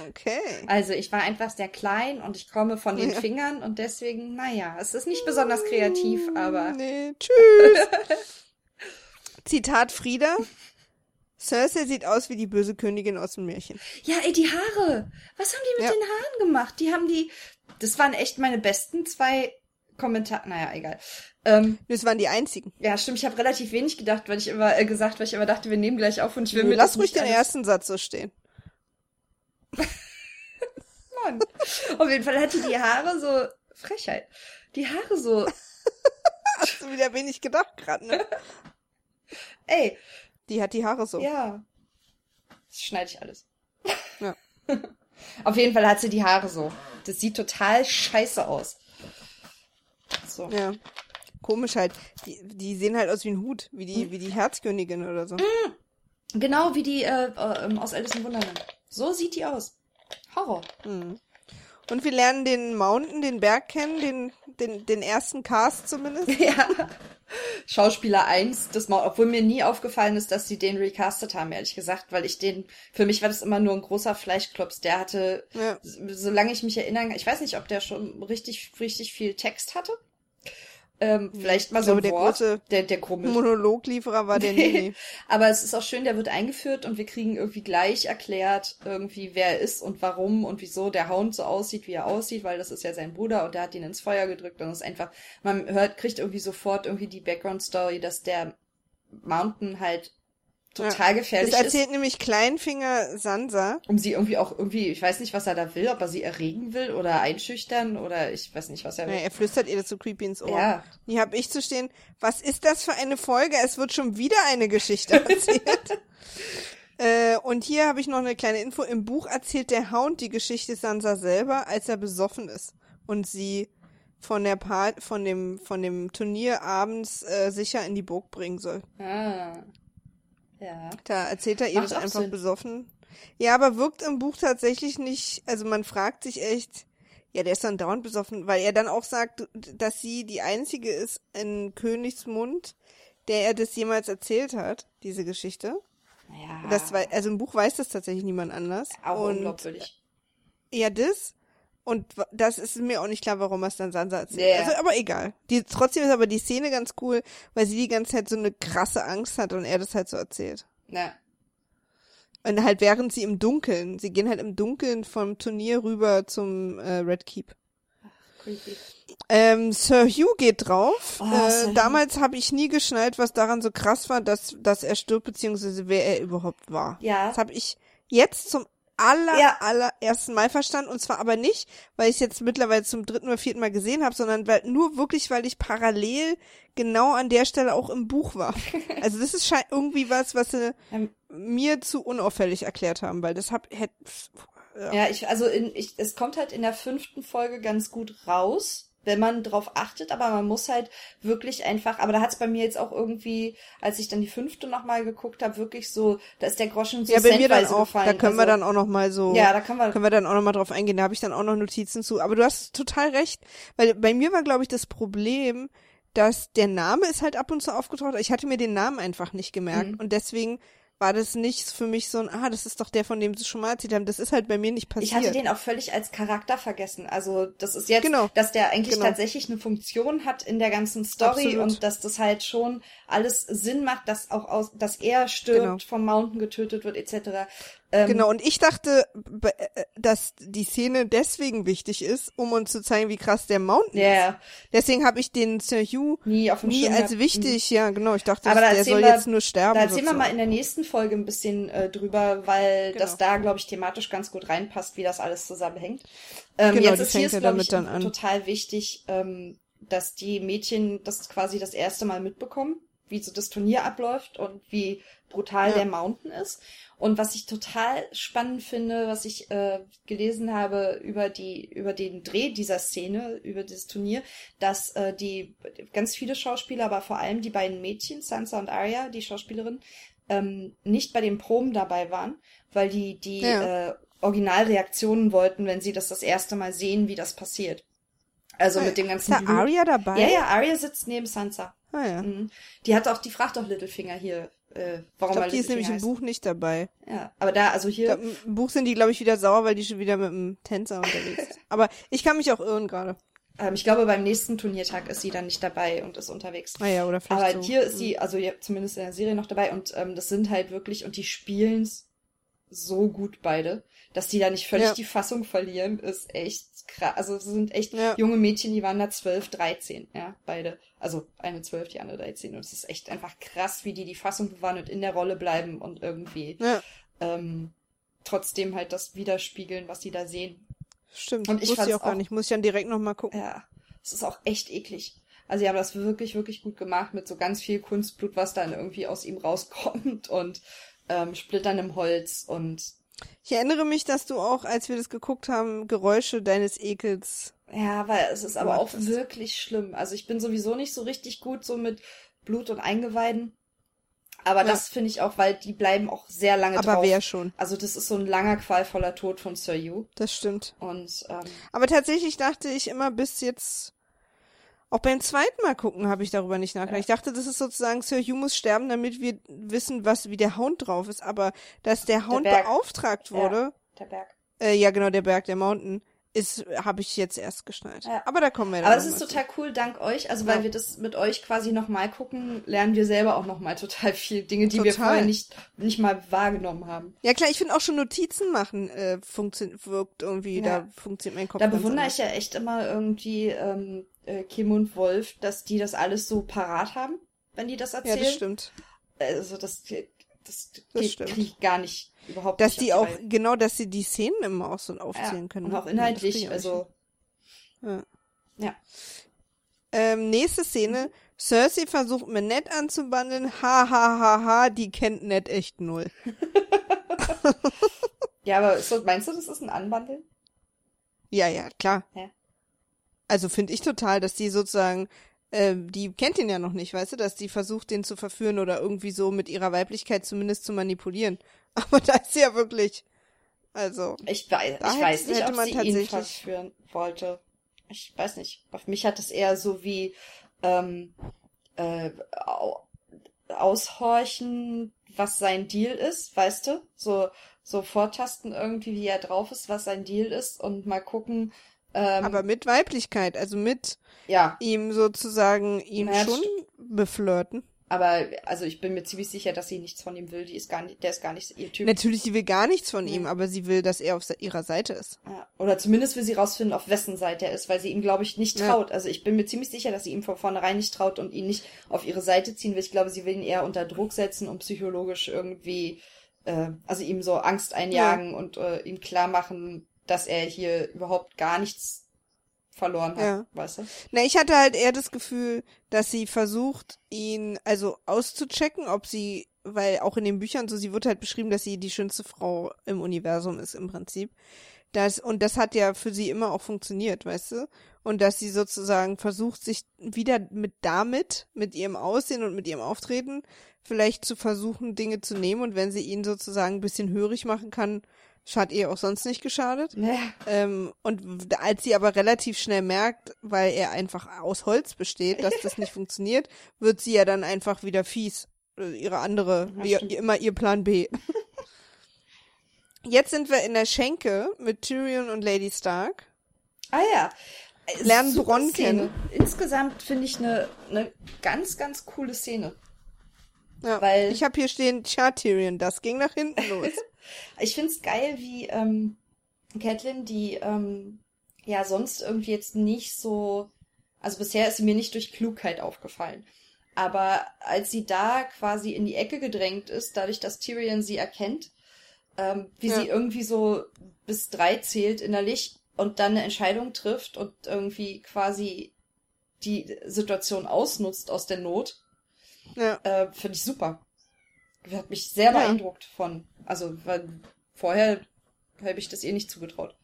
Okay. Also ich war einfach sehr klein und ich komme von den Ja. Fingern und deswegen, naja, es ist nicht besonders kreativ, aber Nee, tschüss. Zitat Frieda. Cersei sieht aus wie die böse Königin aus dem Märchen. ja, ey, die Haare. Was haben die mit Ja. den Haaren gemacht? Die haben die, das waren echt meine besten zwei Kommentare, naja, egal. Ähm, Das waren die einzigen. ja, stimmt, ich habe relativ wenig gedacht, weil ich immer äh, gesagt, weil ich immer dachte, wir nehmen gleich auf und ich will mir Lass ruhig den alles- ersten Satz so stehen. Mann. Auf jeden Fall hatte die Haare so Frechheit. Die Haare so, Hast du wieder wenig gedacht gerade, ne? ey, Die hat die Haare so. ja. Das schneide ich alles. Ja. Auf jeden Fall hat sie die Haare so. Das sieht total scheiße aus. So. Ja. Komisch halt. Die, die sehen halt aus wie ein Hut, wie die, wie die Herzkönigin oder so. Genau wie die äh, äh, aus Alice im Wunderland. So sieht die aus. Horror. Mhm. Und wir lernen den Mountain, den Berg kennen, den, den, den ersten Cast zumindest. ja. Schauspieler 1, das mal, obwohl mir nie aufgefallen ist, dass sie den recastet haben, ehrlich gesagt, weil ich den, für mich war das immer nur ein großer Fleischklops. Der hatte, Ja. solange ich mich erinnern, ich weiß nicht, ob der schon richtig, richtig viel Text hatte. Ähm, vielleicht mal so ein der Wort. große der, der grummelt. Monologlieferer war der Nini. Aber es ist auch schön, der wird eingeführt und wir kriegen irgendwie gleich erklärt, irgendwie wer er ist und warum und wieso der Hound so aussieht, wie er aussieht, weil das ist ja sein Bruder und der hat ihn ins Feuer gedrückt und es ist einfach, man hört, kriegt irgendwie sofort irgendwie die Background-Story, dass der Mountain halt total gefährlich Das ist. erzählt nämlich Kleinfinger Sansa. Um sie irgendwie auch irgendwie, ich weiß nicht, was er da will, ob er sie erregen will oder einschüchtern oder ich weiß nicht, was er will. Ja, er flüstert ihr das so creepy ins Ohr. Ja. Hier hab ich zu stehen, was ist das für eine Folge? Es wird schon wieder eine Geschichte erzählt. äh, und hier habe ich noch eine kleine Info. Im Buch erzählt der Hound die Geschichte Sansa selber, als er besoffen ist und sie von der Part, von dem, von dem Turnier abends äh, sicher in die Burg bringen soll. Ah. Ja. Da erzählt er ihr das einfach Sinn. besoffen. Ja, aber wirkt im Buch tatsächlich nicht, also man fragt sich echt, ja, der ist dann dauernd besoffen, weil er dann auch sagt, dass sie die einzige ist in Königsmund, der er das jemals erzählt hat, diese Geschichte. Ja. Das also im Buch weiß das tatsächlich niemand anders. auch und unglaubwürdig. ja, das. Und das ist mir auch nicht klar, warum er es dann Sansa erzählt. Ja, ja. Also, aber egal. Die, trotzdem ist aber die Szene ganz cool, weil sie die ganze Zeit so eine krasse Angst hat und er das halt so erzählt. Na. Und halt während sie im Dunkeln, sie gehen halt im Dunkeln vom Turnier rüber zum äh, Red Keep. Creepy. Ähm, Sir Hugh geht drauf. Oh, äh, damals habe ich nie geschnallt, was daran so krass war, dass, dass er stirbt, beziehungsweise wer er überhaupt war. Ja. Das habe ich jetzt zum aller, Ja. allerersten Mal verstanden. Und zwar aber nicht, weil ich es jetzt mittlerweile zum dritten oder vierten Mal gesehen habe, sondern weil nur wirklich, weil ich parallel genau an der Stelle auch im Buch war. Also das ist irgendwie was, was sie Ähm, mir zu unauffällig erklärt haben, weil das hab hätte ja. Ja, ich, also in, ich, es kommt halt in der fünften Folge ganz gut raus, wenn man drauf achtet, aber man muss halt wirklich einfach, aber da hat es bei mir jetzt auch irgendwie, als ich dann die fünfte nochmal geguckt habe, wirklich so, da ist der Groschen so ja, bei mir dann auch, gefallen. da können wir also, dann auch noch mal so Ja, da können wir, können wir dann auch noch mal drauf eingehen, da habe ich dann auch noch Notizen zu, aber du hast total recht, weil bei mir war glaube ich das Problem, dass der Name ist halt ab und zu aufgetaucht, ich hatte mir den Namen einfach nicht gemerkt Mhm. und deswegen war das nicht für mich so ein, ah, das ist doch der, von dem sie schon mal erzählt haben. Das ist halt bei mir nicht passiert. ich hatte den auch völlig als Charakter vergessen. Also das ist jetzt, Genau. dass der eigentlich Genau. tatsächlich eine Funktion hat in der ganzen Story Absolut. und dass das halt schon alles Sinn macht, dass auch aus, dass er stirbt, Genau. vom Mountain getötet wird, etc. Ähm, Genau, und ich dachte, be- äh, dass die Szene deswegen wichtig ist, um uns zu zeigen, wie krass der Mountain Ja, ist. Deswegen habe ich den Sir Hugh nie auf dem nie als gehabt. Mhm. wichtig, ja genau, ich dachte, Aber der soll wir- jetzt nur sterben. Da erzählen wir mal sozusagen. in der nächsten Folge ein bisschen äh, drüber, weil Genau. das da, glaube ich, thematisch ganz gut reinpasst, wie das alles zusammenhängt. Ähm, Genau, jetzt ist hier, ja glaube ich, total wichtig, ähm, dass die Mädchen das quasi das erste Mal mitbekommen, wie so das Turnier abläuft und wie brutal Ja. der Mountain ist. Und was ich total spannend finde, was ich äh, gelesen habe über die über den Dreh dieser Szene, über dieses Turnier, dass äh, die ganz viele Schauspieler, aber vor allem die beiden Mädchen, Sansa und Arya, die Schauspielerin, ähm, nicht bei den Proben dabei waren, weil die die Ja. äh, Originalreaktionen wollten, wenn sie das das erste Mal sehen, wie das passiert. Also mit dem ganzen Ist da. Arya dabei? Ja, ja, Arya sitzt neben Sansa. Ah, ja. Mhm. Die hat auch, die fragt auch Littlefinger hier, äh, warum Ich glaube, die ist nämlich Littlefinger im Buch nicht dabei. heißt. Ja, aber da, also hier, glaub, Im Buch sind die, glaube ich, wieder sauer, weil die schon wieder mit dem Tänzer unterwegs sind. Aber ich kann mich auch irren gerade. ähm, ich glaube, beim nächsten Turniertag ist sie dann nicht dabei und ist unterwegs. Ah ja, oder vielleicht Aber so. hier ist sie, also ja, zumindest in der Serie noch dabei und ähm, das sind halt wirklich, und die spielen's so gut beide, dass die da nicht völlig Ja. die Fassung verlieren, ist echt krass. Also es sind echt Ja. junge Mädchen, die waren da 12, 13, ja, beide. Also eine 12, die andere 13 und es ist echt einfach krass, wie die die Fassung bewahren und in der Rolle bleiben und irgendwie Ja, ähm, trotzdem halt das widerspiegeln, was sie da sehen. stimmt. Und ich Wusste ich fand's auch gar nicht. Muss ich dann direkt nochmal gucken. Ja, es ist auch echt eklig. Also sie haben das wirklich, wirklich gut gemacht mit so ganz viel Kunstblut, was dann irgendwie aus ihm rauskommt und ähm, Splittern im Holz und Ich erinnere mich, dass du auch, als wir das geguckt haben, Geräusche deines Ekels. ja, weil es ist aber auch wirklich schlimm. Also ich bin sowieso nicht so richtig gut so mit Blut und Eingeweiden. Aber Ja. das finde ich auch, weil die bleiben auch sehr lange Aber drauf. wer schon? Also das ist so ein langer, qualvoller Tod von Sir Yu. Das stimmt. Und ähm, Aber tatsächlich dachte ich immer bis jetzt, auch beim zweiten Mal gucken habe ich darüber nicht nachgedacht. Ich dachte, das ist sozusagen Sir Hugh muss sterben, damit wir wissen, was, wie der Hound drauf ist. Aber dass der Hound Berg. beauftragt wurde, der Berg. äh, ja genau, der Berg, der Mountain, ist, habe ich jetzt erst geschnallt. Ja. Aber da kommen wir dann Aber das noch ist mal zu. total cool, dank euch. Also, weil Ja. wir das mit euch quasi nochmal gucken, lernen wir selber auch nochmal total viel Dinge, die wir Total. vorher nicht, nicht mal wahrgenommen haben. Ja klar, ich finde auch schon Notizen machen äh, funktioniert wirkt irgendwie, Ja. da funktioniert mein Kopf. Da bewundere anders. ich ja echt immer irgendwie ähm, äh, Kim und Wolf, dass die das alles so parat haben, wenn die das Ja, erzählen. das stimmt. Also das, das, Das geht- stimmt. krieg ich gar nicht überhaupt Dass die auch, Reihe. genau, dass sie die Szenen immer auch so aufzählen ja, können. Und auch inhaltlich, also Ja. ja. Ähm, nächste Szene. Cersei versucht mir Ned anzubandeln. Ha, ha, ha, ha, die kennt Ned echt null. Ja, aber so, meinst du, das ist ein Anbandeln? Ja, ja, klar. Ja. Also finde ich total, dass die sozusagen, äh, die kennt ihn ja noch nicht, weißt du, dass die versucht, den zu verführen oder irgendwie so mit ihrer Weiblichkeit zumindest zu manipulieren. Aber da ist sie ja wirklich, also, Ich weiß, ich weiß nicht, ob man sie ihn tatsächlich- verführen wollte. Ich weiß nicht. Auf mich hat es eher so wie ähm, äh, au aushorchen, was sein Deal ist, weißt du? So, so vortasten irgendwie, wie er drauf ist, was sein Deal ist und mal gucken. Ähm, aber mit Weiblichkeit, also mit ja, ihm sozusagen, ihm Na ja, schon beflirten. aber also ich bin mir ziemlich sicher, dass sie nichts von ihm will. Die ist gar nicht, der ist gar nicht ihr Typ. Natürlich, sie will gar nichts von Nee. ihm, aber sie will, dass er auf ihrer Seite ist. Ja, oder zumindest will sie rausfinden, auf wessen Seite er ist, weil sie ihm, glaube ich, nicht Ja. traut. Also ich bin mir ziemlich sicher, dass sie ihm von vornherein nicht traut und ihn nicht auf ihre Seite ziehen will. Ich glaube, sie will ihn eher unter Druck setzen und psychologisch irgendwie, äh, also ihm so Angst einjagen und äh, ihm klar machen, dass er hier überhaupt gar nichts verloren hat, Ja. weißt du? Na, ich hatte halt eher das Gefühl, dass sie versucht, ihn also auszuchecken, ob sie, weil auch in den Büchern so, sie wird halt beschrieben, dass sie die schönste Frau im Universum ist im Prinzip. Das, und das hat ja für sie immer auch funktioniert, weißt du? Und dass sie sozusagen versucht, sich wieder mit damit, mit ihrem Aussehen und mit ihrem Auftreten, vielleicht zu versuchen, Dinge zu nehmen. Und wenn sie ihn sozusagen ein bisschen hörig machen kann, hat ihr auch sonst nicht geschadet. Ja. Ähm, und als sie aber relativ schnell merkt, weil er einfach aus Holz besteht, dass das nicht funktioniert, wird sie ja dann einfach wieder fies. Äh, Ihre andere, wie, immer ihr Plan B. Jetzt sind wir in der Schenke mit Tyrion und Lady Stark. Ah ja. Lernen super Bronn Szene. kennen. Insgesamt finde ich eine ne ganz, ganz coole Szene. Ja, Weil- ich habe hier stehen, tja, Tyrion, das ging nach hinten los. Ich find's geil, wie ähm, Catelyn, die ähm, ja sonst irgendwie jetzt nicht so, also bisher ist sie mir nicht durch Klugheit aufgefallen. Aber als sie da quasi in die Ecke gedrängt ist, dadurch, dass Tyrion sie erkennt, ähm, wie Ja. sie irgendwie so bis drei zählt innerlich und dann eine Entscheidung trifft und irgendwie quasi die Situation ausnutzt aus der Not, ja. äh, finde ich super. Hat mich sehr Ja. beeindruckt von. Also, weil vorher habe ich das ihr nicht zugetraut.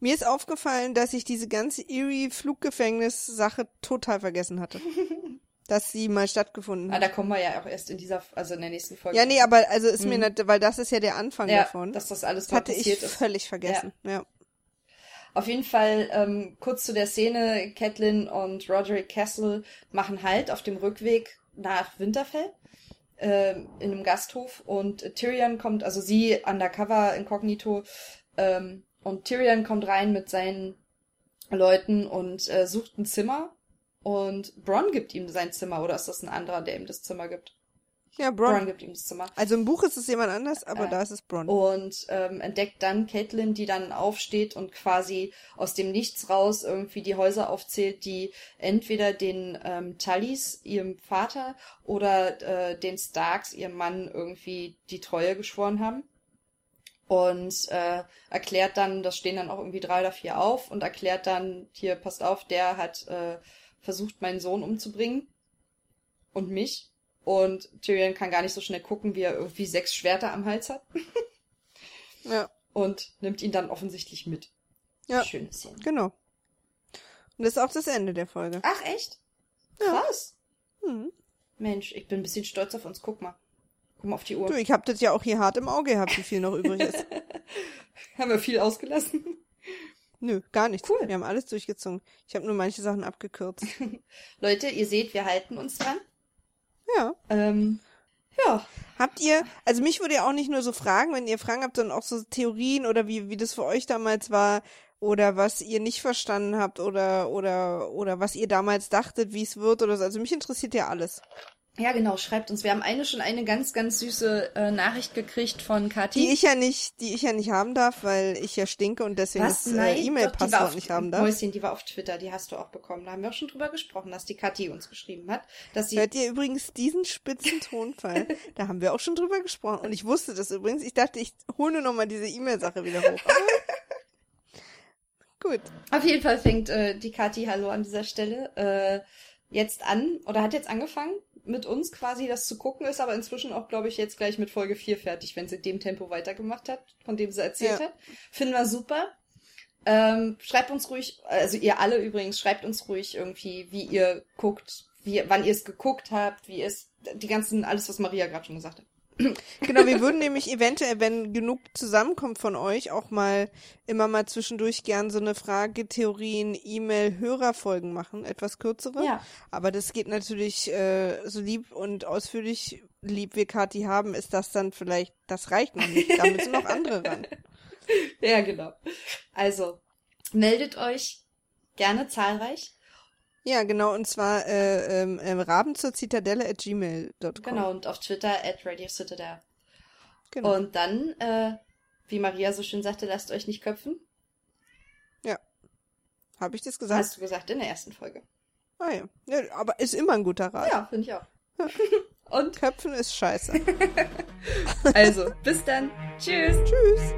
Mir ist aufgefallen, dass ich diese ganze Erie-Fluggefängnis-Sache total vergessen hatte. dass sie mal stattgefunden Ah, hat. da kommen wir ja auch erst in dieser, also in der nächsten Folge. Ja, nee, aber also ist mir Mhm. nicht, weil das ist ja der Anfang ja, davon. dass das alles mal hatte passiert ich ist. völlig vergessen. Ja. Auf jeden Fall, ähm, kurz zu der Szene, Catelyn und Roderick Castle machen Halt auf dem Rückweg nach Winterfell ähm, in einem Gasthof und Tyrion kommt, also sie undercover, inkognito, ähm, und Tyrion kommt rein mit seinen Leuten und äh, sucht ein Zimmer und Bronn gibt ihm sein Zimmer oder ist das ein anderer, der ihm das Zimmer gibt? Ja, Bronn, Bronn. gibt ihm das Zimmer. Also im Buch ist es jemand anders, aber Äh, da ist es Bronn. und ähm, entdeckt dann Caitlin, die dann aufsteht und quasi aus dem Nichts raus irgendwie die Häuser aufzählt, die entweder den ähm, Tullys, ihrem Vater, oder äh, den Starks, ihrem Mann, irgendwie die Treue geschworen haben. Und äh, erklärt dann, das stehen dann auch irgendwie drei oder vier auf, und erklärt dann, hier, passt auf, der hat äh, versucht, meinen Sohn umzubringen. Und mich. Und Tyrion kann gar nicht so schnell gucken, wie er irgendwie sechs Schwerter am Hals hat Ja, und nimmt ihn dann offensichtlich mit. Ja. Schöne Szene. genau. Und das ist auch das Ende der Folge. Ach, echt? Ja. Krass. Hm. Mensch, ich bin ein bisschen stolz auf uns. Guck mal. Guck mal auf die Uhr. Du, ich habe das ja auch hier hart im Auge gehabt, wie viel noch übrig ist. Haben wir viel ausgelassen? Nö, gar nichts. Cool. Wir haben alles durchgezogen. Ich habe nur manche Sachen abgekürzt. Leute, ihr seht, wir halten uns dran. Ja. Ähm, ja. Habt ihr, also mich würde ja auch nicht nur so fragen, wenn ihr Fragen habt, sondern auch so Theorien oder wie, wie das für euch damals war oder was ihr nicht verstanden habt oder oder oder was ihr damals dachtet, wie es wird oder so. Also mich interessiert ja alles. Ja, genau, schreibt uns. Wir haben eine schon eine ganz, ganz süße äh, Nachricht gekriegt von Kathi. Die ich ja nicht, die ich ja nicht haben darf, weil ich ja stinke und deswegen Was? das äh, E-Mail-Passwort nicht haben darf. Mäuschen, die war auf Twitter, die hast du auch bekommen. Da haben wir auch schon drüber gesprochen, dass die Kathi uns geschrieben hat, dass sie Hört ihr übrigens diesen spitzen Tonfall? da haben wir auch schon drüber gesprochen. Und ich wusste das übrigens. Ich dachte, ich hole nur noch mal diese E-Mail-Sache wieder hoch. Gut. Auf jeden Fall fängt äh, die Kathi, hallo an dieser Stelle, äh, jetzt an oder hat jetzt angefangen mit uns quasi das zu gucken, ist aber inzwischen auch, glaube ich, jetzt gleich mit Folge 4 fertig, wenn sie dem Tempo weitergemacht hat, von dem sie erzählt Ja. hat. Finden wir super. Ähm, schreibt uns ruhig, also ihr alle übrigens, schreibt uns ruhig irgendwie, wie ihr guckt, wie, wann ihr es geguckt habt, wie ihr es, die ganzen, alles, was Maria gerade schon gesagt hat. Genau, wir würden nämlich eventuell, wenn genug zusammenkommt von euch, auch mal immer mal zwischendurch gern so eine Frage, Theorien, E-Mail, Hörerfolgen machen, etwas kürzere. Ja. Aber das geht natürlich äh, so lieb und ausführlich lieb wir Kathi haben, ist das dann vielleicht, das reicht noch nicht. Da müssen noch andere ran. Ja, genau. Also, meldet euch gerne zahlreich. Ja, genau, und zwar äh, ähm, ähm, raben zur Zitadelle at gmail.com. Genau, und auf Twitter at Radio Citadel. genau. Und dann, äh, wie Maria so schön sagte, lasst euch nicht köpfen. Habe ich das gesagt? Hast du gesagt in der ersten Folge. Ah ja. ja. Aber ist immer ein guter Rat. Ja, finde ich auch. und Köpfen ist scheiße. also, bis dann. Tschüss. Tschüss.